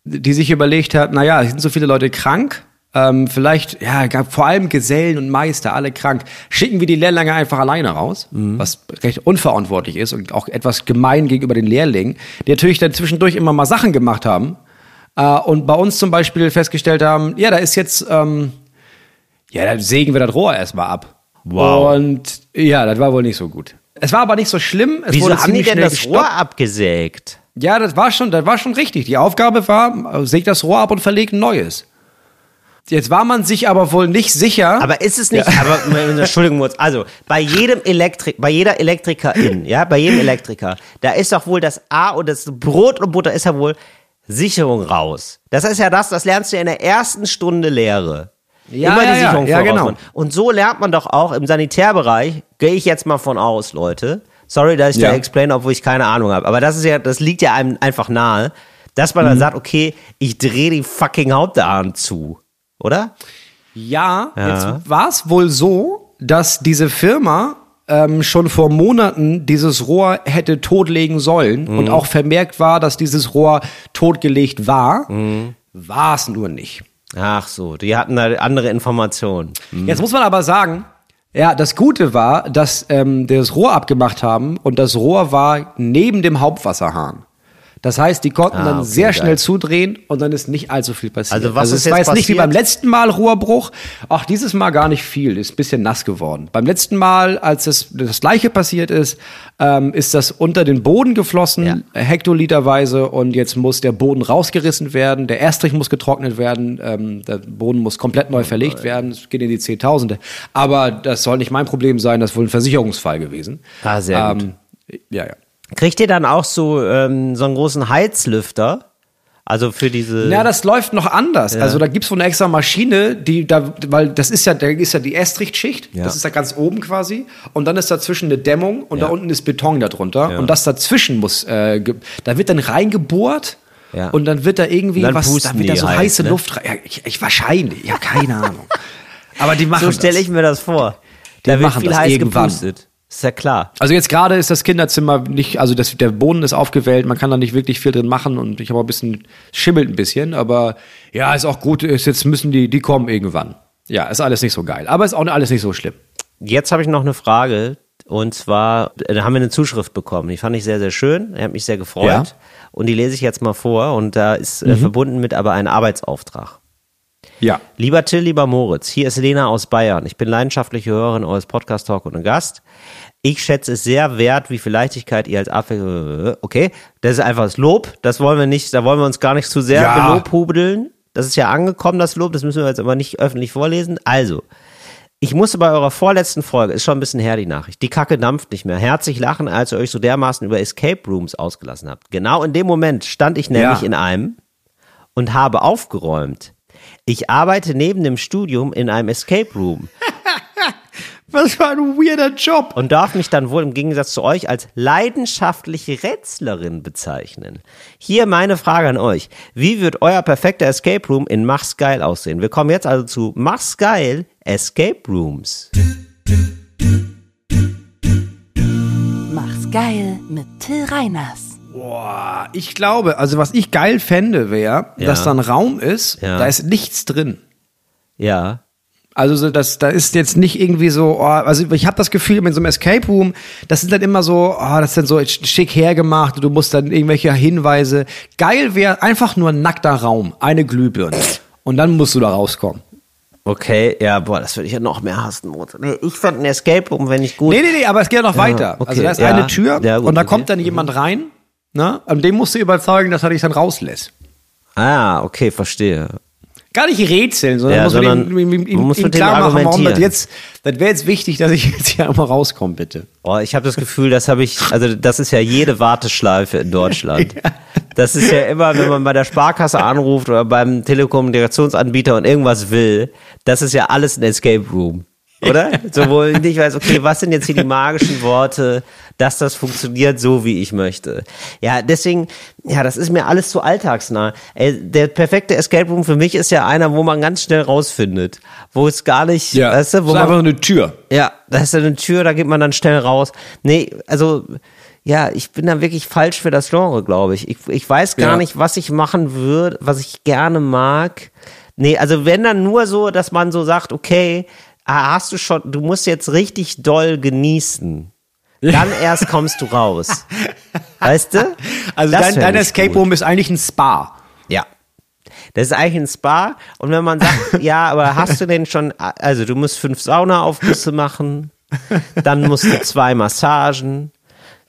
die sich überlegt hat, naja, es sind so viele Leute krank, ähm, vielleicht, ja, vor allem Gesellen und Meister, alle krank, schicken wir die Lehrlinge einfach alleine raus, was recht unverantwortlich ist und auch etwas gemein gegenüber den Lehrlingen, die natürlich dann zwischendurch immer mal Sachen gemacht haben äh, und bei uns zum Beispiel festgestellt haben, ja, da ist jetzt, ähm, ja, dann sägen wir das Rohr erstmal ab. Wow. Und ja, das war wohl nicht so gut. Es war aber nicht so schlimm. Es Wieso wurde haben die denn das gestoppt. Rohr abgesägt? Ja, das war schon, das war schon richtig. Die Aufgabe war, sägt das Rohr ab und verlegt ein neues. Jetzt war man sich aber wohl nicht sicher. Aber ist es nicht, aber *laughs* Entschuldigung, Mutz, also bei jedem Elektrik, bei jeder Elektrikerin, ja, bei jedem Elektriker, da ist doch wohl das A und das Brot und Butter ist ja wohl Sicherung raus. Das ist ja das, das lernst du ja in der ersten Stunde Lehre. Ja, Immer ja, die ja, Sicherung ja, vorausmachen. genau. Und so lernt man doch auch im Sanitärbereich, gehe ich jetzt mal von aus, Leute. Sorry, dass ich Ja. da explain, obwohl ich keine Ahnung habe. Aber das ist ja, das liegt ja einem einfach nahe, dass Mhm. man dann sagt, okay, ich drehe die fucking Hauptarm zu. Oder? Ja, Ja. jetzt war es wohl so, dass diese Firma ähm, schon vor Monaten dieses Rohr hätte totlegen sollen und Mhm. auch vermerkt war, dass dieses Rohr totgelegt war. Mhm. War es nur nicht. Ach so, die hatten da andere Informationen. Jetzt muss man aber sagen, ja, das Gute war, dass ähm, die das Rohr abgemacht haben und das Rohr war neben dem Hauptwasserhahn. Das heißt, die konnten Ah, dann okay, sehr geil. schnell zudrehen und dann ist nicht allzu viel passiert. Also was ist es war jetzt nicht wie beim letzten Mal Rohrbruch. Ach, dieses Mal gar nicht viel. Ist ein bisschen nass geworden. Beim letzten Mal, als es das gleiche passiert ist, ähm, ist das unter den Boden geflossen, Ja. hektoliterweise und jetzt muss der Boden rausgerissen werden, der Erstrich muss getrocknet werden, ähm, der Boden muss komplett Oh neu verlegt werden, es geht in die Zehntausende. Aber das soll nicht mein Problem sein, das ist wohl ein Versicherungsfall gewesen. Ah, sehr gut. Ähm, ja, ja. Kriegt ihr dann auch so, ähm, so einen großen Heizlüfter? Also für diese. Ja, das läuft noch anders. Also da gibt's so eine extra Maschine, die da, weil das ist ja, da ist ja die Estrichtschicht, Ja. das ist ja ganz oben quasi, und dann ist dazwischen eine Dämmung und Ja. da unten ist Beton darunter Ja. und das dazwischen muss, äh, da wird dann reingebohrt. Ja. Und dann wird da irgendwie was, da wird da die so heiß, heiße ne? Luft rein. Ja, ich, ich wahrscheinlich, ich habe keine Ahnung. *laughs* Aber die machen so stelle ich mir das vor. Da wird viel das heiß irgendwann. gepustet. Ist ja klar. Also jetzt gerade ist das Kinderzimmer nicht, also das, der Boden ist aufgewellt, man kann da nicht wirklich viel drin machen und ich habe ein bisschen, es schimmelt ein bisschen, aber ja, ist auch gut, ist jetzt müssen die, die kommen irgendwann. Ja, ist alles nicht so geil, aber ist auch alles nicht so schlimm. Jetzt habe ich noch eine Frage. Und zwar, äh, da haben wir eine Zuschrift bekommen. Die fand ich sehr, sehr schön. Er hat mich sehr gefreut. Ja. Mhm. Und die lese ich jetzt mal vor. Und da ist äh, verbunden mit aber ein Arbeitsauftrag. Ja. Lieber Till, lieber Moritz, hier ist Lena aus Bayern. Ich bin leidenschaftliche Hörerin eures Podcast Talk und ein Gast. Ich schätze es sehr wert, wie viel Leichtigkeit ihr als Abwechslung. Okay, das ist einfach das Lob. Das wollen wir nicht, da wollen wir uns gar nicht zu sehr Ja. belobhudeln. Das ist ja angekommen, das Lob. Das müssen wir jetzt aber nicht öffentlich vorlesen. Also, ich musste bei eurer vorletzten Folge, ist schon ein bisschen her die Nachricht, die Kacke dampft nicht mehr, herzlich lachen, als ihr euch so dermaßen über Escape Rooms ausgelassen habt. Genau in dem Moment stand ich nämlich Ja. in einem und habe aufgeräumt. Ich arbeite neben dem Studium in einem Escape Room *laughs* Was für ein weirder Job. und darf mich dann wohl im Gegensatz zu euch als leidenschaftliche Rätslerin bezeichnen. Hier meine Frage an euch. Wie wird euer perfekter Escape Room in Mach's Geil aussehen? Wir kommen jetzt also zu Mach's Geil Escape Rooms. Mach's geil mit Till Reiners. Boah, ich glaube, also was ich geil fände, wäre, Ja. dass da ein Raum ist, Ja. da ist nichts drin. Ja. Also so, das, da ist jetzt nicht irgendwie so, oh, also ich habe das Gefühl, in so einem Escape Room, das sind dann immer so, oh, das ist dann so schick hergemacht, du musst dann irgendwelche Hinweise. Geil wäre einfach nur ein nackter Raum, eine Glühbirne. Und dann musst du da rauskommen. Okay, ja, boah, das würde ich ja noch mehr hassen. Moritz. Nee, ich fand ein Escape Room, wenn ich gut. Nee, nee, nee, aber es geht noch weiter. okay, also da ist ja. eine Tür Ja, gut, und da okay. kommt dann jemand rein, ne? Und dem musst du überzeugen, dass er dich dann rauslässt. Ah, okay, verstehe. Gar nicht rätseln, sondern Ja, muss man sondern ihm, ihm, ihm, man muss ihm klar machen, warum das jetzt, das wäre jetzt wichtig, dass ich *laughs* jetzt hier einmal rauskomme, bitte. Oh, ich habe das Gefühl, das habe ich, also das ist ja jede Warteschleife in Deutschland. *laughs* Das ist ja immer, wenn man bei der Sparkasse anruft oder beim Telekommunikationsanbieter und irgendwas will, das ist ja alles ein Escape Room. Oder? *laughs* So, wo ich nicht weiß, okay, was sind jetzt hier die magischen Worte, dass das funktioniert so, wie ich möchte. Ja, deswegen, ja, das ist mir alles zu alltagsnah. Ey, der perfekte Escape Room für mich ist ja einer, wo man ganz schnell rausfindet. Wo es gar nicht, weißt du, wo das ist man, einfach eine Tür. ja, da ist eine Tür, da geht man dann schnell raus. Nee, also, ja, ich bin da wirklich falsch für das Genre, glaube ich. ich. Ich weiß gar Ja. nicht, was ich machen würde, was ich gerne mag. Nee, also wenn dann nur so, dass man so sagt, okay, ah, hast du schon, du musst jetzt richtig doll genießen. Dann erst kommst du raus. *laughs* Weißt du? Also dein, dein Escape. Room ist eigentlich ein Spa. Ja. Das ist eigentlich ein Spa. Und wenn man sagt, *laughs* ja, aber hast du denn schon, also du musst fünf Saunaaufgüsse machen, dann musst du zwei Massagen,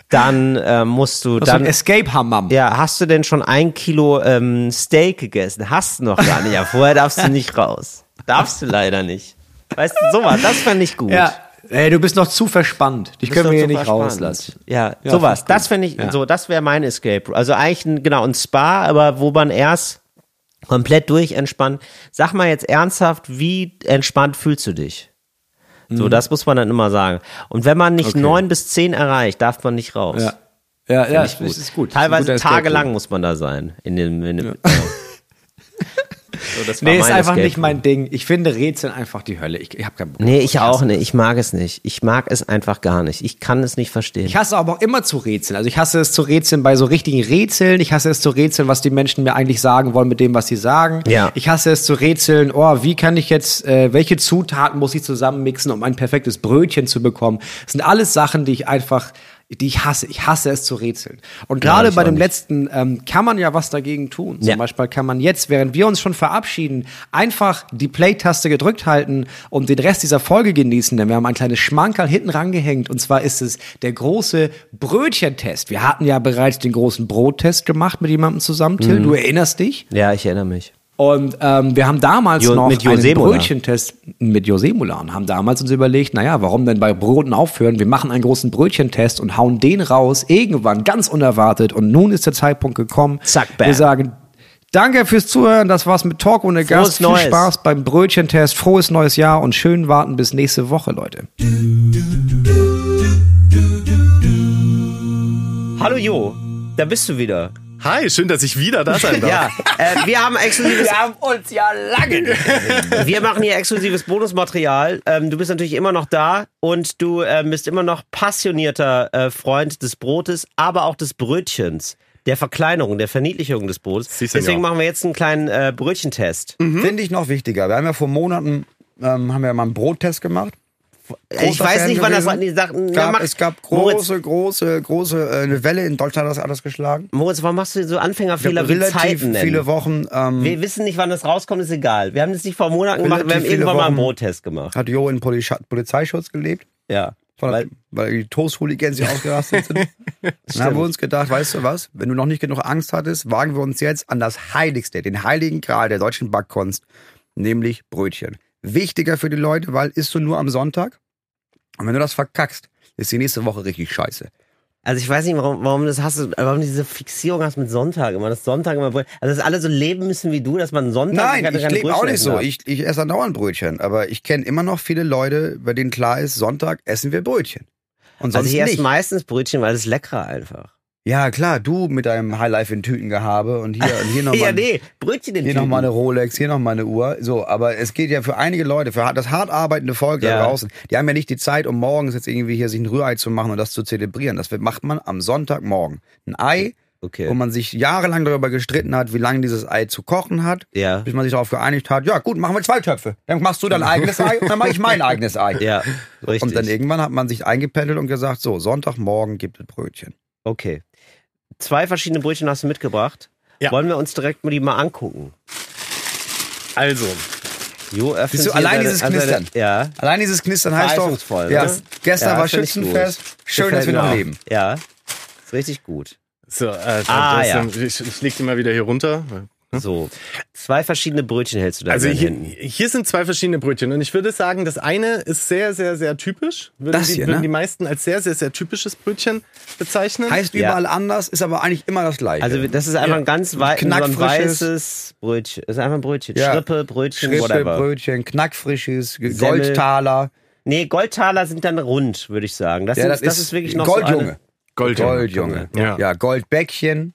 dann äh, musst du ist so ein dann. Escape Hammam. Ja, hast du denn schon ein Kilo ähm, Steak gegessen? Hast du noch gar nicht. Ja, vorher darfst du nicht raus. Darfst du leider nicht. Weißt du, sowas, das fände ich gut. Ja. Ey, du bist noch zu verspannt. Dich können wir hier nicht spannend. rauslassen. Ja, Ja, sowas. Das fände ich, Ja. so, das wäre mein Escape. Also eigentlich ein, genau, ein Spa, aber wo man erst komplett durchentspannt. Sag mal jetzt ernsthaft, wie entspannt fühlst du dich? So, das muss man dann immer sagen. Und wenn man nicht Mhm. Okay. neun bis zehn erreicht, darf man nicht raus. Ja. Ja, ja, ich ist gut. Ist ein Teilweise tagelang muss man da sein. In dem, in dem, ja. *laughs* so, das Nee, ist einfach Escape nicht mein Ding. Ich finde Rätseln einfach die Hölle. Ich, ich habe keinen Bock. Nee, ich auch nicht. Ich mag es nicht. Ich mag es einfach gar nicht. Ich kann es nicht verstehen. Ich hasse aber auch immer zu rätseln. Also ich hasse es zu rätseln bei so richtigen Rätseln. Ich hasse es zu rätseln, was die Menschen mir eigentlich sagen wollen mit dem, was sie sagen. Ja. Ich hasse es zu rätseln, oh, wie kann ich jetzt, äh, welche Zutaten muss ich zusammenmixen, um ein perfektes Brötchen zu bekommen. Das sind alles Sachen, die ich einfach, die ich hasse. Ich hasse es zu rätseln. Und gerade ich bei dem nicht. letzten ähm, kann man ja was dagegen tun. Zum Ja. Beispiel kann man jetzt, während wir uns schon verabschieden, einfach die Play-Taste gedrückt halten und den Rest dieser Folge genießen, denn wir haben ein kleines Schmankerl hinten rangehängt und zwar ist es der große Brötchentest. Wir hatten ja bereits den großen Brottest gemacht mit jemandem zusammen, Till. Mhm. Du erinnerst dich? ja, ich erinnere mich. Und ähm, wir haben damals Jo- noch mit einen Jose Mola. Brötchentest mit Jose Mola und haben damals uns überlegt, naja, warum denn bei Broten aufhören? Wir machen einen großen Brötchentest und hauen den raus, irgendwann, ganz unerwartet. Und nun ist der Zeitpunkt gekommen. Zack, bam. Wir sagen, danke fürs Zuhören, das war's mit Talk ohne Gast. Viel Neues. Spaß beim Brötchentest, frohes neues Jahr und schön warten bis nächste Woche, Leute. Hallo Jo, da bist du wieder. Hi, schön, dass ich wieder da sein *laughs* darf. Ja, äh, wir haben exklusives. haben uns ja lange Wir machen hier exklusives Bonusmaterial. Ähm, du bist natürlich immer noch da und du ähm, bist immer noch passionierter äh, Freund des Brotes, aber auch des Brötchens. Der Verkleinerung, der Verniedlichung des Brotes. Si, senor. Deswegen machen wir jetzt einen kleinen äh, Brötchentest. Finde ich noch wichtiger. Wir haben ja vor Monaten ähm, haben wir mal einen Brottest gemacht. Ich Großer weiß Fan nicht, wann das gewesen. die sagten. Ja, gab, es gab Moritz, große, große, große äh, eine Welle in Deutschland hat das alles geschlagen. Moritz, warum machst du so Ich Anfängerfehler wie Zeiten nennen? viele Wochen ähm, wir wissen nicht, wann das rauskommt, ist egal. Wir haben das nicht vor Monaten gemacht, wir haben irgendwann mal einen Wochen. Brottest gemacht. hat Jo in Polisch Polizeischutz gelebt, Ja. weil, Weil, weil die Toast-Hooligans hier ausgerastet sind. *laughs* Dann haben wir uns gedacht, weißt du was, wenn du noch nicht genug Angst hattest, wagen wir uns jetzt an das Heiligste, den heiligen Gral der deutschen Backkunst, nämlich Brötchen. Wichtiger für die Leute, weil isst du nur am Sonntag und wenn du das verkackst, ist die nächste Woche richtig scheiße. Also ich weiß nicht, warum, warum das hast du, warum du diese Fixierung hast mit Sonntag immer, das Sonntag immer, Brö- also dass alle so leben müssen wie du, dass man Sonntag Nein, ich lebe auch Brötchen nicht so. Ich, ich esse andauernd Brötchen. Aber ich kenne immer noch viele Leute, bei denen klar ist, Sonntag essen wir Brötchen. Und sonst also ich esse meistens Brötchen, weil es leckerer einfach. Ja, klar, du mit deinem Highlife in Tütengehabe und hier, und hier nochmal *laughs* ja, nee, Brötchen in hier Tüten. noch mal eine Rolex, hier noch mal eine Uhr. So, aber es geht ja für einige Leute, für das hart arbeitende Volk Ja. da draußen, die haben ja nicht die Zeit, um morgens jetzt irgendwie hier sich ein Rührei zu machen und das zu zelebrieren. Das macht man am Sonntagmorgen. Ein Ei, Okay. wo man sich jahrelang darüber gestritten hat, wie lange dieses Ei zu kochen hat, Ja. bis man sich darauf geeinigt hat, ja gut, machen wir zwei Töpfe. Dann machst du dein eigenes Ei und dann mache ich mein *laughs* eigenes Ei. Ja, richtig. Und dann irgendwann hat man sich eingependelt und gesagt, so, Sonntagmorgen gibt es Brötchen. okay. Zwei verschiedene Brötchen hast du mitgebracht. Ja. Wollen wir uns direkt mal die mal angucken? Also, Jo, öffnet Siehst du, allein seine- dieses also Knistern. Ja. Allein dieses Knistern heißt doch, ja, ne? gestern Ja, war Schützenfest, schön, Gefällt dass wir noch auch. leben. Ja, ist richtig gut. so, äh, Ah, das, ja. ich, ich leg die mal wieder hier runter. So, zwei verschiedene Brötchen hältst du da Also hier, Händen. hier sind zwei verschiedene Brötchen und ich würde sagen, das eine ist sehr, sehr, sehr typisch. Würden, Das die, hier, würden ne? die meisten als sehr, sehr, sehr typisches Brötchen bezeichnen. Heißt Ja. überall anders, ist aber eigentlich immer das gleiche. Also das ist einfach ein ganz wei so ein Knackfrisches- weißes Brötchen. Das ist einfach ein Brötchen. Ja. Schrippe, Brötchen, Schrippe, whatever. Brötchen, knackfrisches. Goldtaler. Nee, Goldtaler sind dann rund, würde ich sagen. Das, Ja, ist, das, ist wirklich noch Goldjunge. so Goldjunge. Goldjunge. Ja. Ja, Goldbäckchen.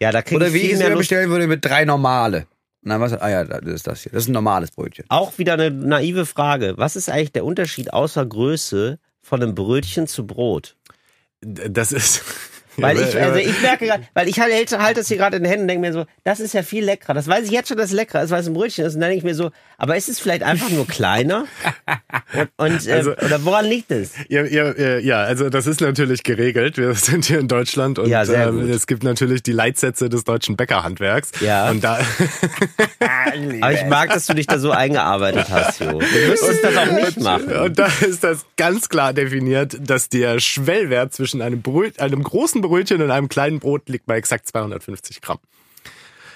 Ja, da kriege Oder ich wie viel ich es mehr mir Lust. bestellen würde, mit drei normale. Und dann was? Ah ja, das ist das hier. Das ist ein normales Brötchen. Auch wieder eine naive Frage. Was ist eigentlich der Unterschied außer Größe von einem Brötchen zu Brot? Das ist, Weil Ja, ich, also ich merke gerade, weil ich halte halt das hier gerade in den Händen und denke mir so, das ist ja viel leckerer. Das weiß ich jetzt schon, dass es leckerer ist, weil es ein Brötchen ist. Und dann denke ich mir so, aber ist es vielleicht einfach nur kleiner? *laughs* Und, äh, Also- oder woran liegt es? Ja, ja, ja, ja, also das ist natürlich geregelt. Wir *laughs* sind hier in Deutschland und Ja, ähm, es gibt natürlich die Leitsätze des deutschen Bäckerhandwerks. Ja. Und da *laughs* Aber ich mag, dass du dich da so eingearbeitet hast, Jo. Du müsstest das auch nicht machen. Und da ist das ganz klar definiert, dass der Schwellwert zwischen einem, Bröt, einem großen Brötchen und einem kleinen Brot liegt bei exakt 250 Gramm.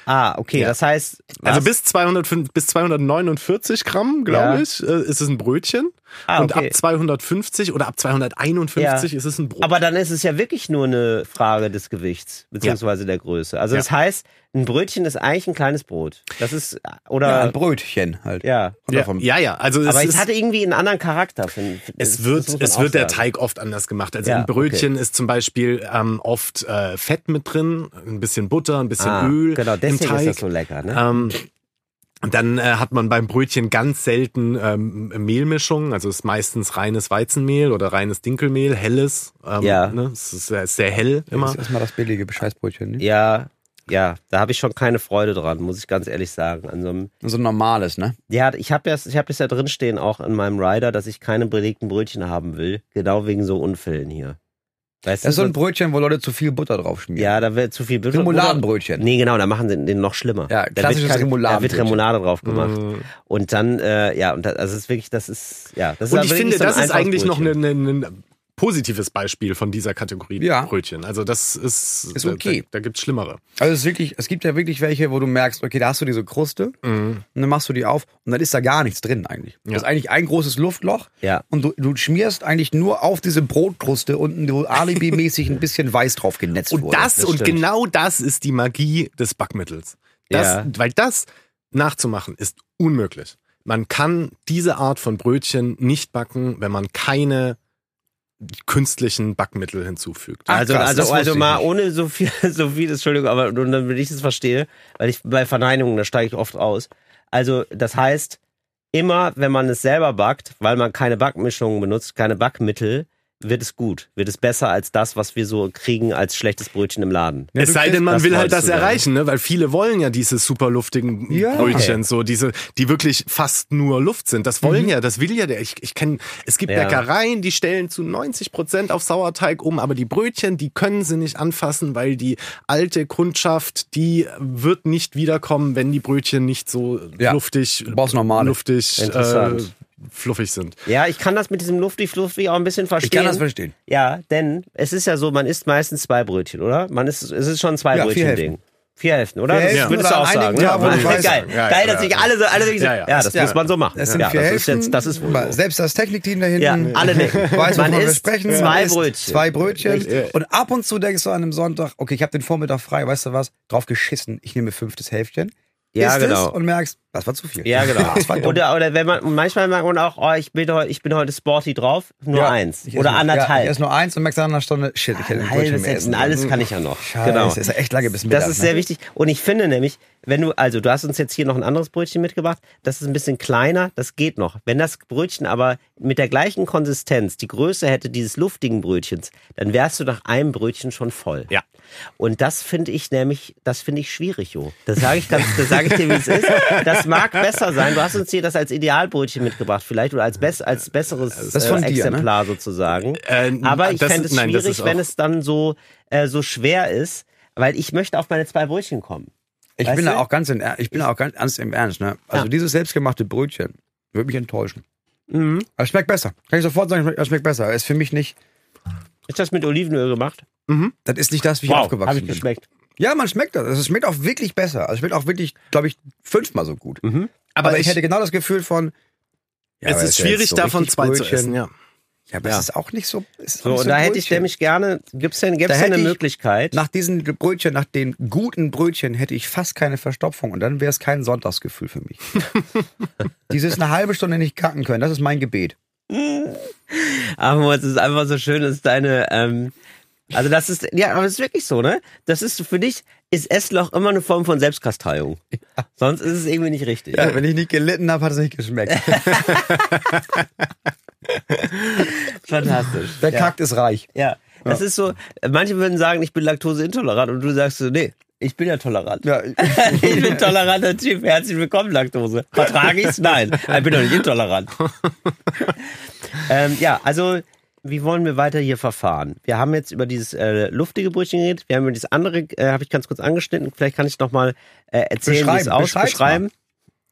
Ah, okay, das heißt, was? Also bis 205, bis 249 Gramm, glaube Ja. ich, äh, ist es ein Brötchen. Ah, Und okay. ab 250 oder ab 251 ist es ein Brot. Aber dann ist es ja wirklich nur eine Frage des Gewichts, beziehungsweise der Größe. Also das heißt, ein Brötchen ist eigentlich ein kleines Brot. Das ist, Ja, ein oder, Brötchen halt. ja. Kommt ja, davon. ja, ja, also es Aber ist, es hatte irgendwie einen anderen Charakter. Find, Es das wird, es wird der. Teig oft anders gemacht. Also Ja, im Brötchen ist zum Beispiel ähm, oft äh, Fett mit drin, ein bisschen Butter, ein bisschen Ah, Öl genau, im deswegen Teig. ist das so lecker, ne? Ähm, und dann äh, hat man beim Brötchen ganz selten ähm, Mehlmischungen, also es ist meistens reines Weizenmehl oder reines Dinkelmehl, helles. Ähm, Ja. Ne? Es ist sehr, sehr hell Das immer. ist erstmal das billige Bescheißbrötchen. Ne? Ja, ja, da habe ich schon keine Freude dran, muss ich ganz ehrlich sagen. An so einem, So ein normales, ne? ja, ich habe das, ich habe das ja drinstehen auch in meinem Rider, dass ich keine belegten Brötchen haben will, genau wegen so Unfällen hier. Weißt Das ist so ein Brötchen, wo Leute zu viel Butter drauf schmieren. Ja, da wird zu viel Butter. Remouladdenbrötchen. Nee, genau, da machen sie den noch schlimmer. Ja, da wird, klassisches keine- Da wird Remouladenbrötchen. Remoulade drauf gemacht. Mm. Und dann, äh, ja, und das, also es ist wirklich, das ist, ja, das ist Und aber ich finde, so das ist eigentlich noch ein, ein, ein positives Beispiel von dieser Kategorie Ja. Brötchen. Also das ist, Ist okay. Da, da gibt's Schlimmere. Also es ist wirklich, es gibt ja wirklich welche, wo du merkst, okay, da hast du diese Kruste und dann machst du die auf und dann ist da gar nichts drin eigentlich. Das ist eigentlich ein großes Luftloch Ja. und du, du schmierst eigentlich nur auf diese Brotkruste unten so alibi-mäßig *laughs* ein bisschen weiß drauf genetzt Und wurde. das, das und stimmt. genau das ist die Magie des Backmittels. Das, Ja. Weil das nachzumachen ist unmöglich. Man kann diese Art von Brötchen nicht backen, wenn man keine künstlichen Backmittel hinzufügt. Ach, Also, krass, also, also mal nicht. ohne so viel, *laughs* so viel, Entschuldigung, aber nur damit ich das verstehe, weil ich bei Verneinungen, da steige ich oft aus. Also, das heißt, immer wenn man es selber backt, weil man keine Backmischungen benutzt, keine Backmittel, wird es gut, wird es besser als das, was wir so kriegen als schlechtes Brötchen im Laden. Ja, es sei denn, man will halt das erreichen, ne? weil viele wollen ja diese super luftigen Ja. Brötchen, so diese, die wirklich fast nur Luft sind. Das wollen Mhm. ja, das will ja der. Ich, ich kenne, es gibt Ja. Bäckereien, die stellen zu 90 Prozent auf Sauerteig um, aber die Brötchen, die können sie nicht anfassen, weil die alte Kundschaft, die wird nicht wiederkommen, wenn die Brötchen nicht so Ja. luftig, Du brauchst normale. luftig, äh, Interessant. Fluffig sind. Ja, ich kann das mit diesem luftig fluffig auch ein bisschen verstehen. ich kann das verstehen. Ja, denn es ist ja so, man isst meistens zwei Brötchen, oder? Man isst, es ist schon ein zwei Ja, vier Brötchen Hälften. Ding. Vier Hälften, oder? Das würdest du oder auch sagen. Du weißt- geil, Ja, geil, ja, dass sich ja. alle so, alle so, Ja, ja, ja. ja, das Ja. muss man so machen. Es sind ja, vier das ist Hälften. jetzt, das ist wohl so. Selbst das Technikteam da hinten. Ja, alle. Weiß, Man wir isst sprechen. zwei Brötchen. Zwei Brötchen. Und ab und zu denkst du an einem Sonntag, okay, ich habe den Vormittag frei, weißt du was? Drauf geschissen, ich nehme fünftes Hälfchen. Ja, isst genau. Es und merkst, das war zu viel. Ja, genau. *laughs* Oder, oder wenn man, manchmal merkt man auch, oh, ich bin heute, ich bin heute sporty drauf, nur Ja, eins. Oder nur- Ja, ich anderthalb. nur eins und merkst nach einer Stunde, shit, ich hätte ein halbes Essen, alles kann ich ja noch. Scheiße, Genau. ist ja echt lange bis Mittag. Das ist ne? sehr wichtig. Und ich finde nämlich, wenn du, also du hast uns jetzt hier noch ein anderes Brötchen mitgebracht, das ist ein bisschen kleiner, das geht noch. Wenn das Brötchen aber mit der gleichen Konsistenz die Größe hätte dieses luftigen Brötchens, dann wärst du nach einem Brötchen schon voll. Ja. Und das finde ich nämlich, das finde ich schwierig, Jo. Das sage ich ganz, das sage ich dir, wie es ist. Das mag besser sein. Du hast uns hier das als Idealbrötchen mitgebracht, vielleicht oder als, bess, als besseres äh, dir, ne? Exemplar sozusagen. Äh, Aber ich fände es nein, schwierig, wenn es dann so, äh, so schwer ist, weil ich möchte auf meine zwei Brötchen kommen. Ich bin da auch ganz in, ich bin da auch ganz ernst im Ernst, ne? Also Ja. dieses selbstgemachte Brötchen würde mich enttäuschen. Mhm. Aber es schmeckt besser. Kann ich sofort sagen, es schmeckt besser. Ist für mich nicht, Ist das mit Olivenöl gemacht? das ist nicht das, wie ich Wow, aufgewachsen habe ich bin. geschmeckt. Ja, man schmeckt das. Also Es schmeckt auch wirklich besser. Also es schmeckt auch wirklich, glaube ich, fünfmal so gut. Mhm. Aber, Aber ich, ich- hätte genau das Gefühl von, ja, es ist ja schwierig, so davon zwei zu Brötchen. essen, ja. Ja, aber Ja. es ist auch nicht so. So, und da ein hätte ich nämlich gerne, gibt's denn, gibt's Da denn eine Möglichkeit? Nach diesen Brötchen, nach den guten Brötchen hätte ich fast keine Verstopfung und dann wäre es kein Sonntagsgefühl für mich. *laughs* Dieses eine halbe Stunde nicht kacken können, das ist mein Gebet. *laughs* Aber es ist einfach so schön, dass deine, ähm, also das ist, ja, aber es ist wirklich so, ne? Das ist für dich, ist Essloch immer eine Form von Selbstkasteiung. Sonst ist es irgendwie nicht richtig. Ja, wenn ich nicht gelitten habe, hat es nicht geschmeckt. *laughs* Fantastisch. Der ja. Kackt ist reich. Ja. Das ist so, manche würden sagen, ich bin laktoseintolerant und du sagst so, nee, ich bin ja tolerant. Ja, *laughs* ich bin toleranter Typ. Herzlich willkommen, Laktose. Vertrage ich's? Nein. Ich bin doch nicht intolerant. *laughs* ähm, ja, also, wie wollen wir weiter hier verfahren? Wir haben jetzt über dieses äh, luftige Brötchen geredet. Wir haben über dieses andere, äh, habe ich ganz kurz angeschnitten. Vielleicht kann ich noch mal äh, erzählen, wie es aus beschreiben.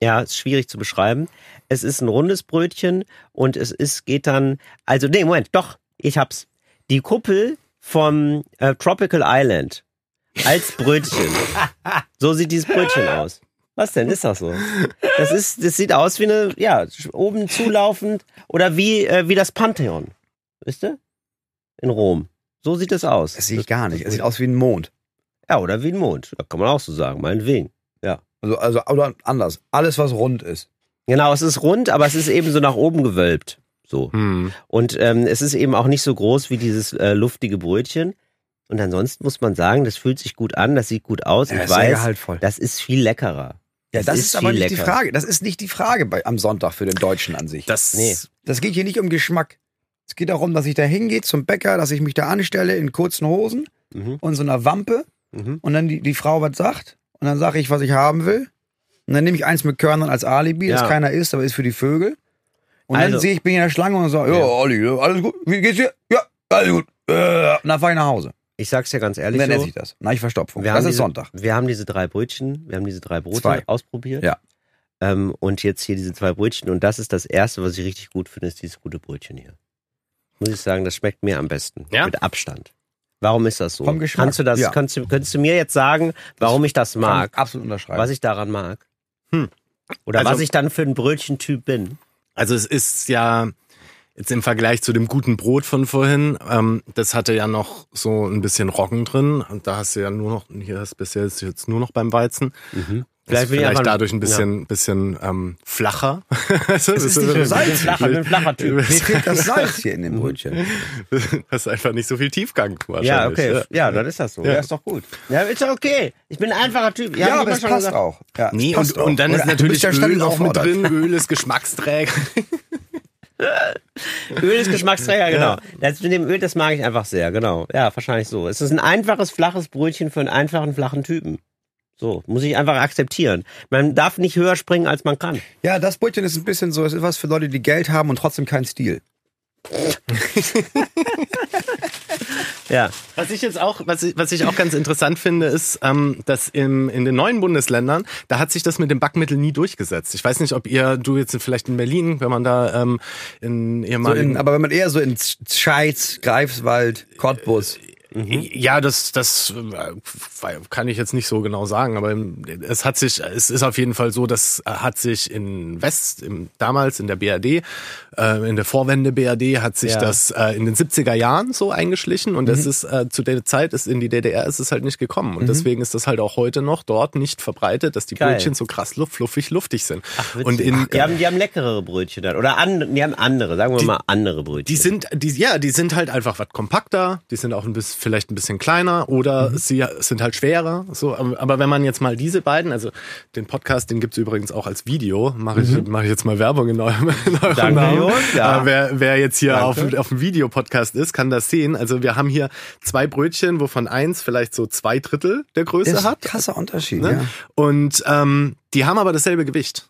Ja, ist schwierig zu beschreiben. Es ist ein rundes Brötchen und es ist, geht dann, also, nee, Moment, doch, ich hab's. Die Kuppel vom äh, Tropical Island als Brötchen. *laughs* so sieht dieses Brötchen aus. Was denn? Ist das so? Das ist, das sieht aus wie eine, ja, oben zulaufend oder wie, äh, wie das Pantheon. Wisst ihr? In Rom. So sieht es aus. Das sehe ich gar nicht. Es sieht aus wie ein Mond. Ja, oder wie ein Mond. Da kann man auch so sagen, meinetwegen. Ja. Also, also oder anders. Alles, was rund ist. Genau, es ist rund, aber es ist eben so nach oben gewölbt. So. Hm. Und ähm, es ist eben auch nicht so groß wie dieses äh, luftige Brötchen. Und ansonsten muss man sagen, das fühlt sich gut an, das sieht gut aus. Ja, ich ist sehr weiß, gehaltvoll. das ist viel leckerer. Ja, das, ist, aber viel nicht die leckerer. Frage. Das ist nicht die Frage bei, am Sonntag für den Deutschen an sich. Das, Nee. Das geht hier nicht um Geschmack. Es geht darum, dass ich da hingehe zum Bäcker, dass ich mich da anstelle in kurzen Hosen Mhm. und so einer Wampe Mhm. und dann die, die Frau was sagt und dann sage ich, was ich haben will. Und dann nehme ich eins mit Körnern als Alibi, das Ja. keiner isst, aber ist für die Vögel. Und dann Also- sehe ich, bin in der Schlange und sage, ja. Olli, alles gut, wie geht's dir? Ja, alles gut. Äh, und dann fahre ich nach Hause. Ich sag's dir ganz ehrlich dann esse so. ich das. Na, ich Verstopfung. Wir das ist diese, Sonntag. Wir haben diese drei Brötchen, wir haben diese drei Brote Zwei. ausprobiert. Ja. Ähm, und jetzt hier diese zwei Brötchen. Und das ist das erste, was ich richtig gut finde, ist dieses gute Brötchen hier. Muss ich sagen, das schmeckt mir am besten. Ja? Mit Abstand. Warum ist das so? Vom Geschmack, Kannst du das, ja. kannst du, könntest du mir jetzt sagen, warum ich das Kann mag? ich absolut unterschreiben. Was ich daran mag? Hm. Oder Also- was ich dann für ein Brötchentyp bin? Also es ist ja jetzt im Vergleich zu dem guten Brot von vorhin, ähm, das hatte ja noch so ein bisschen Roggen drin und da hast du ja nur noch, hier ist bisher jetzt nur noch beim Weizen. Vielleicht, bin ich vielleicht einfach- dadurch ein bisschen, bisschen ähm, flacher. *laughs* es ist nicht. Ich bin flacher, ein flacher Typ. *laughs* Mir fehlt das Salz hier in dem Brötchen. *laughs* Hast einfach nicht so viel Tiefgang wahrscheinlich. Ja, okay. Ja, dann ist das so. Ja, ist doch gut. Ja, ist doch okay. Ich bin ein einfacher Typ. Ja, ich aber es passt gesagt. auch. Ja, Nee, passt und, und dann auch. ist Oder? Du natürlich ja Öl auch mit drin. Öl ist Geschmacksträger. Öl ist Geschmacksträger, genau. Das mit dem Öl, das mag ich einfach sehr, genau. Ja, wahrscheinlich so. Es ist ein einfaches, flaches Brötchen für einen einfachen, flachen Typen. So, muss ich einfach akzeptieren. Man darf nicht höher springen, als man kann. Ja, das Brötchen ist ein bisschen so, es ist was für Leute, die Geld haben und trotzdem keinen Stil. *laughs* Ja. Was ich jetzt auch, was ich, was ich auch ganz interessant finde, ist, ähm, dass im, in den neuen Bundesländern, da hat sich das mit dem Backmittel nie durchgesetzt. Ich weiß nicht, ob ihr, du jetzt vielleicht in Berlin, wenn man da ähm, in So ehemaligen in, aber wenn man eher so in Scheiz, Greifswald, Cottbus. Ja, das, das äh, kann ich jetzt nicht so genau sagen, aber es hat sich, es ist auf jeden Fall so, das hat sich in West, im, damals in der BRD, äh, in der Vorwende BRD, hat sich Ja. das äh, in den 70er Jahren so eingeschlichen und Mhm. es ist äh, zu der Zeit ist in die DDR ist es halt nicht gekommen und deswegen ist das halt auch heute noch dort nicht verbreitet, dass die Geil. Brötchen so krass luft, fluffig, luftig sind. Witzig. und in, die, haben, die haben leckerere Brötchen dann. Oder an, die haben andere, sagen wir mal andere Brötchen. Die sind, die, ja, die sind halt einfach was kompakter, die sind auch ein bisschen, vielleicht ein bisschen kleiner oder Mhm. sie sind halt schwerer. So, aber wenn man jetzt mal diese beiden, also den Podcast, den gibt's übrigens auch als Video, mache ich, mach ich jetzt mal Werbung in eurem, in eurem Mhm. Danke, Namen. Jungs, ja. Äh, wer, wer jetzt hier auf, Danke. auf dem Videopodcast ist, kann das sehen. Also wir haben hier zwei Brötchen, wovon eins vielleicht so zwei Drittel der Größe ist hat. krasser Unterschied, Ne? ja. Und ähm, die haben aber dasselbe Gewicht.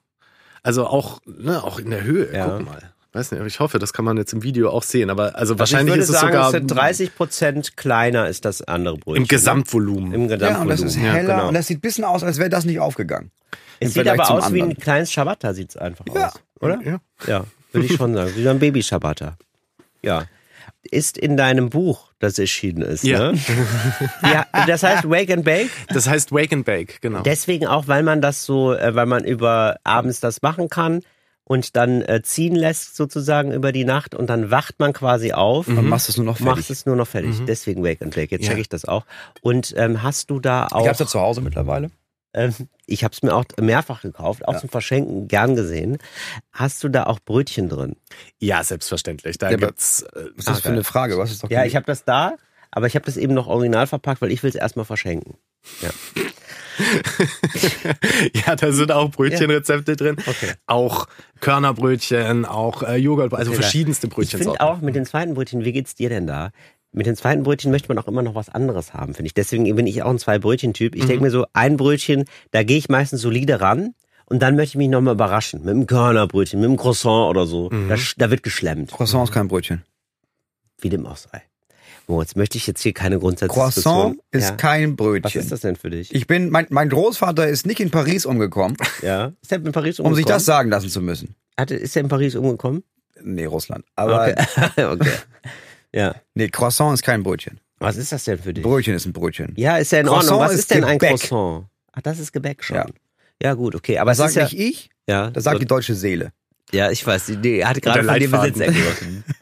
Also auch, ne, auch in der Höhe. Ja. Guck mal. Weiß nicht, ich hoffe, das kann man jetzt im Video auch sehen. Aber also Also wahrscheinlich ich würde ist es sagen, sogar es sind 30 Prozent kleiner ist das andere Brötchen. im Gesamtvolumen. Ne? Im Ja, Gesamtvolumen. und das ist Ja, heller genau. und das sieht ein bisschen aus, als wäre das nicht aufgegangen. Im Es sieht aber aus wie ein anderen. kleines Ciabatta, sieht's einfach Ja. aus. Oder? Ja. Ja, würde ich schon sagen. Wie so ein Baby-Ciabatta. Ja. Ist in deinem Buch, das erschienen ist. Ja. Ne? *laughs* ja. Das heißt Wake and Bake. Das heißt Wake and Bake, genau. Deswegen auch, weil man das so, äh, weil man über abends das machen kann und dann äh, ziehen lässt sozusagen über die Nacht und dann wacht man quasi auf. Dann machst du es nur noch fertig. Machst es nur noch fertig. Deswegen Wake and Bake. Jetzt Ja. check ich das auch. Und ähm, hast du da auch? Ich hab's ja zu Hause mittlerweile. Ähm, ich habe es mir auch mehrfach gekauft, auch zum Verschenken gern gesehen. Hast du da auch Brötchen drin? ja, selbstverständlich. Da Ja, gibt's. Äh, Was ist das für eine Frage? Hast es doch Ja, ich habe das da, aber ich habe das eben noch original verpackt, weil ich will es erstmal verschenken. Ja. *laughs* ja, da sind auch Brötchenrezepte drin. Okay. Auch Körnerbrötchen, auch äh, Joghurt, also verschiedenste Ich finde Brötchensorten. auch mit den zweiten Brötchen, wie geht's dir denn da? mit dem zweiten Brötchen möchte man auch immer noch was anderes haben, finde ich. Deswegen bin ich auch ein Zwei-Brötchen-Typ. Ich denke mir so, ein Brötchen, da gehe ich meistens solide ran. Und dann möchte ich mich nochmal überraschen. Mit einem Körnerbrötchen, mit einem Croissant oder so. Da, sch- da wird geschlemmt. Croissant ist kein Brötchen. Wie dem auch sei. Moritz, möchte ich jetzt hier keine Grundsatzdiskussion. Croissant ist ja. kein Brötchen. Was ist das denn für dich? Ich bin, mein, mein Großvater ist nicht in Paris umgekommen, *laughs* ja. Ist er in Paris um umgekommen? sich das sagen lassen zu müssen. Hatte, ist er in Paris umgekommen? Nee, Russland. Aber Okay. *laughs* okay. Ja. nee, Croissant ist kein Brötchen. Was ist das denn für dich? Brötchen ist ein Brötchen. Ja, ist ja in Croissant Ordnung. Was ist ist, denn ein Gebäck. Croissant? Ach, das ist Gebäck schon. Ja. Ja, gut, okay. Aber Das sagt ja, nicht ich, ja, das sagt die deutsche Seele. ja, ich weiß, die, die hat gerade von dir. Besitz ergriffen. *laughs*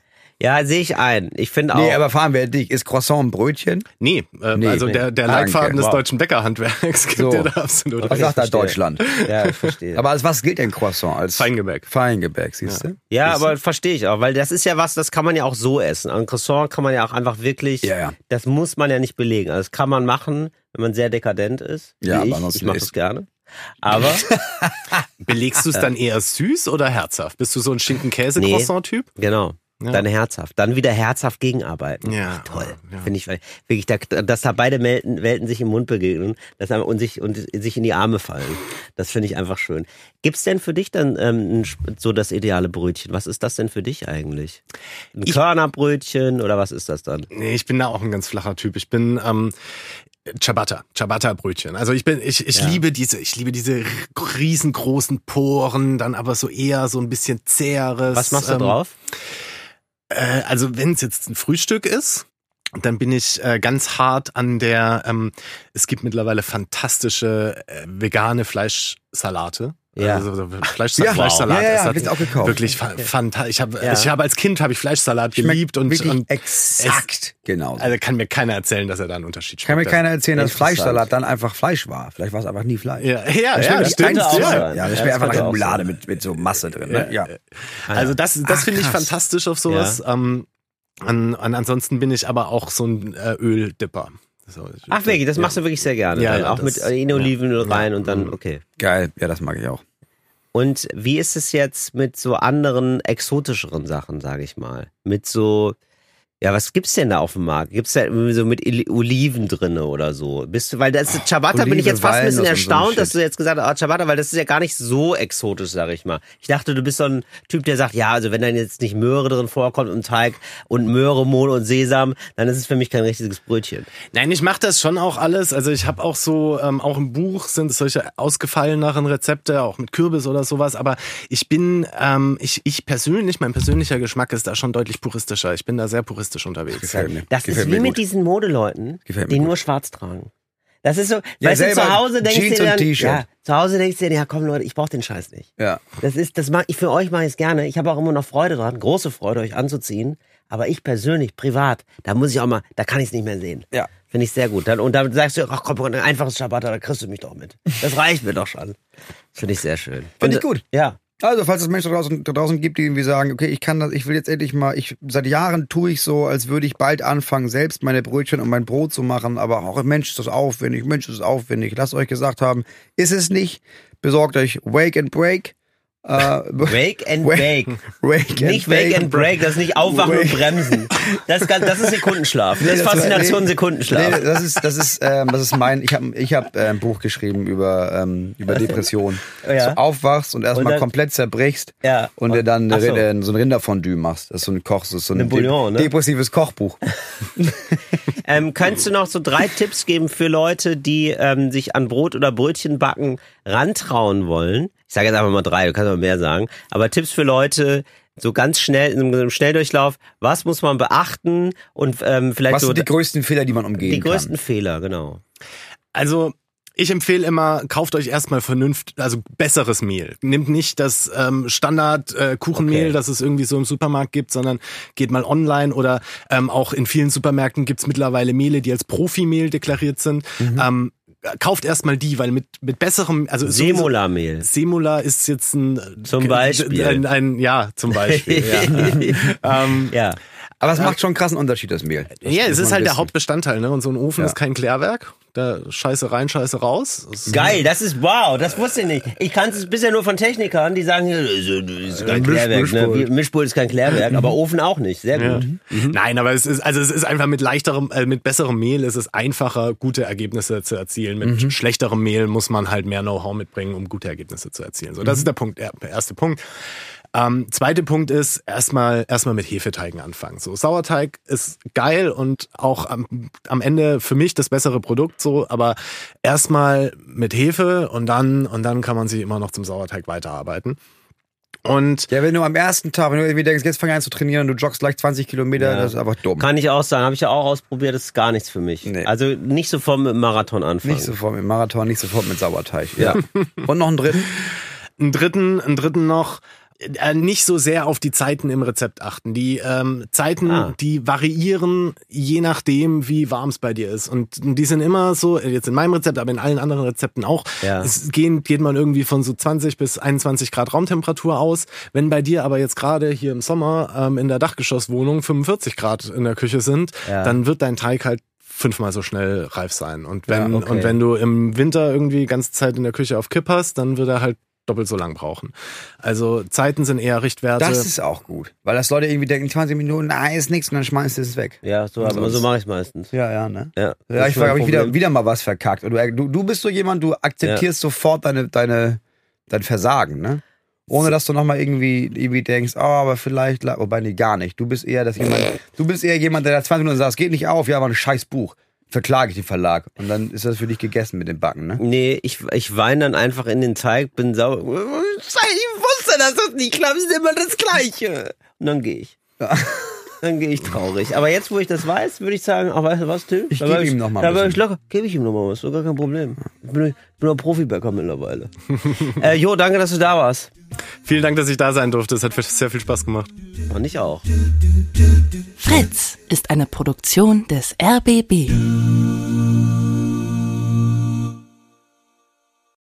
ja, sehe ich ein. Ich finde auch. Nee, aber fahren wir dich. Ist Croissant ein Brötchen? Nee, äh, Nee, also nee. der, der Danke. Leitfaden des Wow. deutschen Bäckerhandwerks *laughs* gibt So. dir da absolut Was sagt da. Deutschland? ja, ich verstehe. Aber als was gilt denn Croissant? Als Feingebäck. Feingebäck, siehst du? ja, aber verstehe ich auch, weil das ist ja was, das kann man ja auch so essen. Ein Croissant kann man ja auch einfach wirklich, Ja, ja. das muss man ja nicht belegen. Also das kann man machen, wenn man sehr dekadent ist. Ja, wie aber ich. ansonsten ich mache das gerne. Aber *laughs* Belegst du es dann eher süß oder herzhaft? Bist du so ein Schinken-Käse-Croissant-Typ? Genau. Ja. Dann herzhaft. Dann wieder herzhaft gegenarbeiten. Ja. Toll. Ja. Finde ich weil- wirklich, da, dass da beide Welten, Welten sich im Mund begegnen dass und, sich, und sich in die Arme fallen. Das finde ich einfach schön. Gibt's denn für dich dann ähm, so das ideale Brötchen? Was ist das denn für dich eigentlich? Ein Körnerbrötchen oder was ist das dann? Nee, ich bin da auch ein ganz flacher Typ. Ich bin ähm, Ciabatta, Ciabatta-Brötchen. Also ich bin, ich, ich Ja. liebe diese, ich liebe diese riesengroßen Poren, dann aber so eher so ein bisschen zäheres. Was machst du ähm, drauf? Äh, also wenn es jetzt ein Frühstück ist, dann bin ich äh, ganz hart an der. Ähm, es gibt mittlerweile fantastische äh, vegane Fleischsalate. Ja. Also, so *laughs* Fleischsa Ja, Fleischsalat wow. Ja, ja, ist hab ich auch gekauft. wirklich fa fantastisch. Ich habe Ja. ich habe als Kind habe ich Fleischsalat Schmeckt geliebt und, und exakt genau. also kann mir keiner erzählen, dass er da einen Unterschied Kann mir schmeckt. keiner erzählen, dass. Fleischsalat dann einfach Fleisch war. Vielleicht war es einfach nie Fleisch. Ja, ja, Das ja, schmeckt stimmt. auch Ja. Ja, das Ja, schmeckt das einfach nach auch Remoulade mit, mit so Masse drin. Ne? Ja. Also das, das Ach, finde ich fantastisch auf sowas. Ähm, an, an, ansonsten bin ich aber auch so ein äh, Öldipper. Ach wirklich, das machst du wirklich sehr gerne. Ja, ja, auch das- mit äh, in Olivenöl ja. rein und dann, Mhm. okay. Geil, ja, das mag ich auch. Und wie ist es jetzt mit so anderen exotischeren Sachen, sage ich mal? Mit so, ja, was gibt's denn da auf dem Markt? Gibt's da irgendwie so mit Oliven drinne oder so? Bist du, weil das ist Ciabatta bin ich Olive, jetzt fast ein bisschen und so erstaunt, dass du jetzt gesagt hast, ah, Ciabatta, weil das ist ja gar nicht so exotisch, sag ich mal. Ich dachte, du bist so ein Typ, der sagt, ja, also wenn dann jetzt nicht Möhre drin vorkommt im Teig und Möhre, Mohn und Sesam, dann ist es für mich kein richtiges Brötchen. Nein, ich mache das schon auch alles. Also ich habe auch so, ähm, auch im Buch sind es solche ausgefalleneren Rezepte, auch mit Kürbis oder sowas. Aber ich bin, ähm, ich, ich persönlich, mein persönlicher Geschmack ist da schon deutlich puristischer. Ich bin da sehr puristisch unterwegs. Gefällt mir. Das Gefällt ist mir wie mit gut. diesen Modeleuten, die gut. nur schwarz tragen. Das ist so, Ja, weißt du, zu Hause denkst Jeans du dir dann, T-Shirt. ja, zu Hause denkst du dir, ja komm Leute, ich brauch den Scheiß nicht. Ja. Das ist, das mach ich für euch mache ich es gerne. Ich habe auch immer noch Freude dran, große Freude, euch anzuziehen. Aber ich persönlich, privat, da muss ich auch mal, da kann ich es nicht mehr sehen. Ja. Finde ich sehr gut. Dann, und dann sagst du, ach komm, ein einfaches Ciabatta, da kriegst du mich doch mit. Das reicht mir doch schon. Das finde ich sehr schön. Finde ich gut. Ja. Also, falls es Menschen da draußen, da draußen gibt, die irgendwie sagen, okay, ich kann das, ich will jetzt endlich mal, ich, seit Jahren tue ich so, als würde ich bald anfangen, selbst meine Brötchen und mein Brot zu machen, aber auch, Mensch, ist das aufwendig, Mensch, ist das aufwendig. Lasst euch gesagt haben, ist es nicht. Besorgt euch Wake and Break. Äh, Wake and *laughs* Wake-. Wake Nicht Wake and Break, das ist nicht Aufwachen und Wake- Bremsen. Das ist, ganz, das ist Sekundenschlaf. Das ist Faszination nee. Sekundenschlaf. Nee, das ist, das ist, ähm, das ist mein, ich habe ich hab, äh, ein Buch geschrieben über, ähm, über Depressionen. Ja. So aufwachst und Und erstmal komplett zerbrichst Ja. und dir dann Ach so. so ein Rinderfondue machst. Das ist so ein Koch, das ist so ein Ein Bouillon, ne? depressives Kochbuch. *laughs* Ähm, könntest du noch so drei Tipps geben für Leute, die ähm, sich an Brot oder Brötchen backen rantrauen wollen? Ich sage jetzt einfach mal drei, du kannst auch mehr sagen. Aber Tipps für Leute, so ganz schnell, in einem Schnelldurchlauf, was muss man beachten und ähm, vielleicht Was so sind die größten Fehler, die man umgehen die größten kann? Fehler, genau. Also ich empfehle immer, kauft euch erstmal vernünftig, also besseres Mehl. Nehmt nicht das ähm, Standard äh, Kuchenmehl, Okay. das es irgendwie so im Supermarkt gibt, sondern geht mal online oder ähm, auch in vielen Supermärkten gibt's mittlerweile Mehle, die als Profimehl deklariert sind. Mhm. Ähm, kauft erstmal die, weil mit mit besserem, also Semola-Mehl. Semola ist jetzt ein Zum Beispiel. ein, ein ja zum Beispiel *laughs* ja. ähm, Ja. Aber es macht schon einen krassen Unterschied, das Mehl. Das ja, es ist halt der wissen. Hauptbestandteil, ne? Und so ein Ofen Ja. ist kein Klärwerk. Da Scheiße rein, Scheiße raus. Das Geil, das ist wow, das wusste ich nicht. Ich kannte es bisher nur von Technikern, die sagen, das ist kein Misch- Klärwerk. Mischpult. Ne? Mischpult ist kein Klärwerk, aber Ofen auch nicht. Sehr Ja. gut. Nein, aber es ist also es ist einfach mit leichterem, äh, mit besserem Mehl ist es einfacher, gute Ergebnisse zu erzielen. Mit schlechterem Mehl muss man halt mehr Know-how mitbringen, um gute Ergebnisse zu erzielen. So, das ist der Punkt, der der erste Punkt. Ähm, zweite Punkt ist erstmal erstmal mit Hefeteigen anfangen. So Sauerteig ist geil und auch am, am Ende für mich das bessere Produkt so, aber erstmal mit Hefe und dann und dann kann man sich immer noch zum Sauerteig weiterarbeiten. Und Ja, wenn du am ersten Tag, wenn du irgendwie denkst, jetzt fang an zu trainieren und du joggst gleich 20 Kilometer, Ja. das ist einfach dumm. Kann ich auch sagen, habe ich ja auch ausprobiert, das ist gar nichts für mich. Nee. Also nicht sofort mit dem Marathon anfangen. Nicht sofort mit Marathon, nicht sofort mit Sauerteig. Ja. und noch einen dritten? einen dritten, einen dritten noch, nicht so sehr auf die Zeiten im Rezept achten. Die ähm, Zeiten, Ah. die variieren je nachdem, wie warm es bei dir ist. Und die sind immer so, jetzt in meinem Rezept, aber in allen anderen Rezepten auch, Ja. es gehen, geht man irgendwie von so 20 bis 21 Grad Raumtemperatur aus. Wenn bei dir aber jetzt gerade hier im Sommer ähm, in der Dachgeschosswohnung 45 Grad in der Küche sind, Ja. dann wird dein Teig halt fünfmal so schnell reif sein. Und wenn, Ja, okay. und wenn du im Winter irgendwie die ganze Zeit in der Küche auf Kipp hast, dann wird er halt doppelt so lang brauchen. Also Zeiten sind eher Richtwerte. Das ist auch gut. Weil das Leute irgendwie denken, 20 Minuten, na, ist nichts und dann schmeißt du es weg. Ja, so, so mache ich meistens. Ja, ja, ne? Ja, Ja, ich habe ich wieder, wieder mal was verkackt. Und du, du, bist so jemand, du akzeptierst sofort deine, deine, dein Versagen, ne? Ohne dass du nochmal irgendwie, irgendwie denkst, oh, aber vielleicht, wobei nee, gar nicht. Du bist eher das jemand, du bist eher jemand, der da 20 Minuten sagt, es geht nicht auf, ja, aber ein scheiß Buch. Verklage ich den Verlag. Und dann ist das für dich gegessen mit dem Backen, ne? Nee, ich, ich weine dann einfach in den Teig, bin sauer. Ich wusste, dass das nicht klappt, ist immer das Gleiche. Und dann gehe ich. *laughs* Dann gehe ich traurig. Aber jetzt, wo ich das weiß, würde ich sagen, ach, weißt du was, Till? Ich Da geb war ihm noch mal ein Da war ich locker. Gebe ich ihm noch mal was, so gar kein Problem. Ich bin, ich bin ein Profibäcker mittlerweile. *laughs* äh, Jo, danke, dass du da warst. Vielen Dank, dass ich da sein durfte. Es hat sehr viel Spaß gemacht. Und ich auch. Fritz ist eine Produktion des RBB.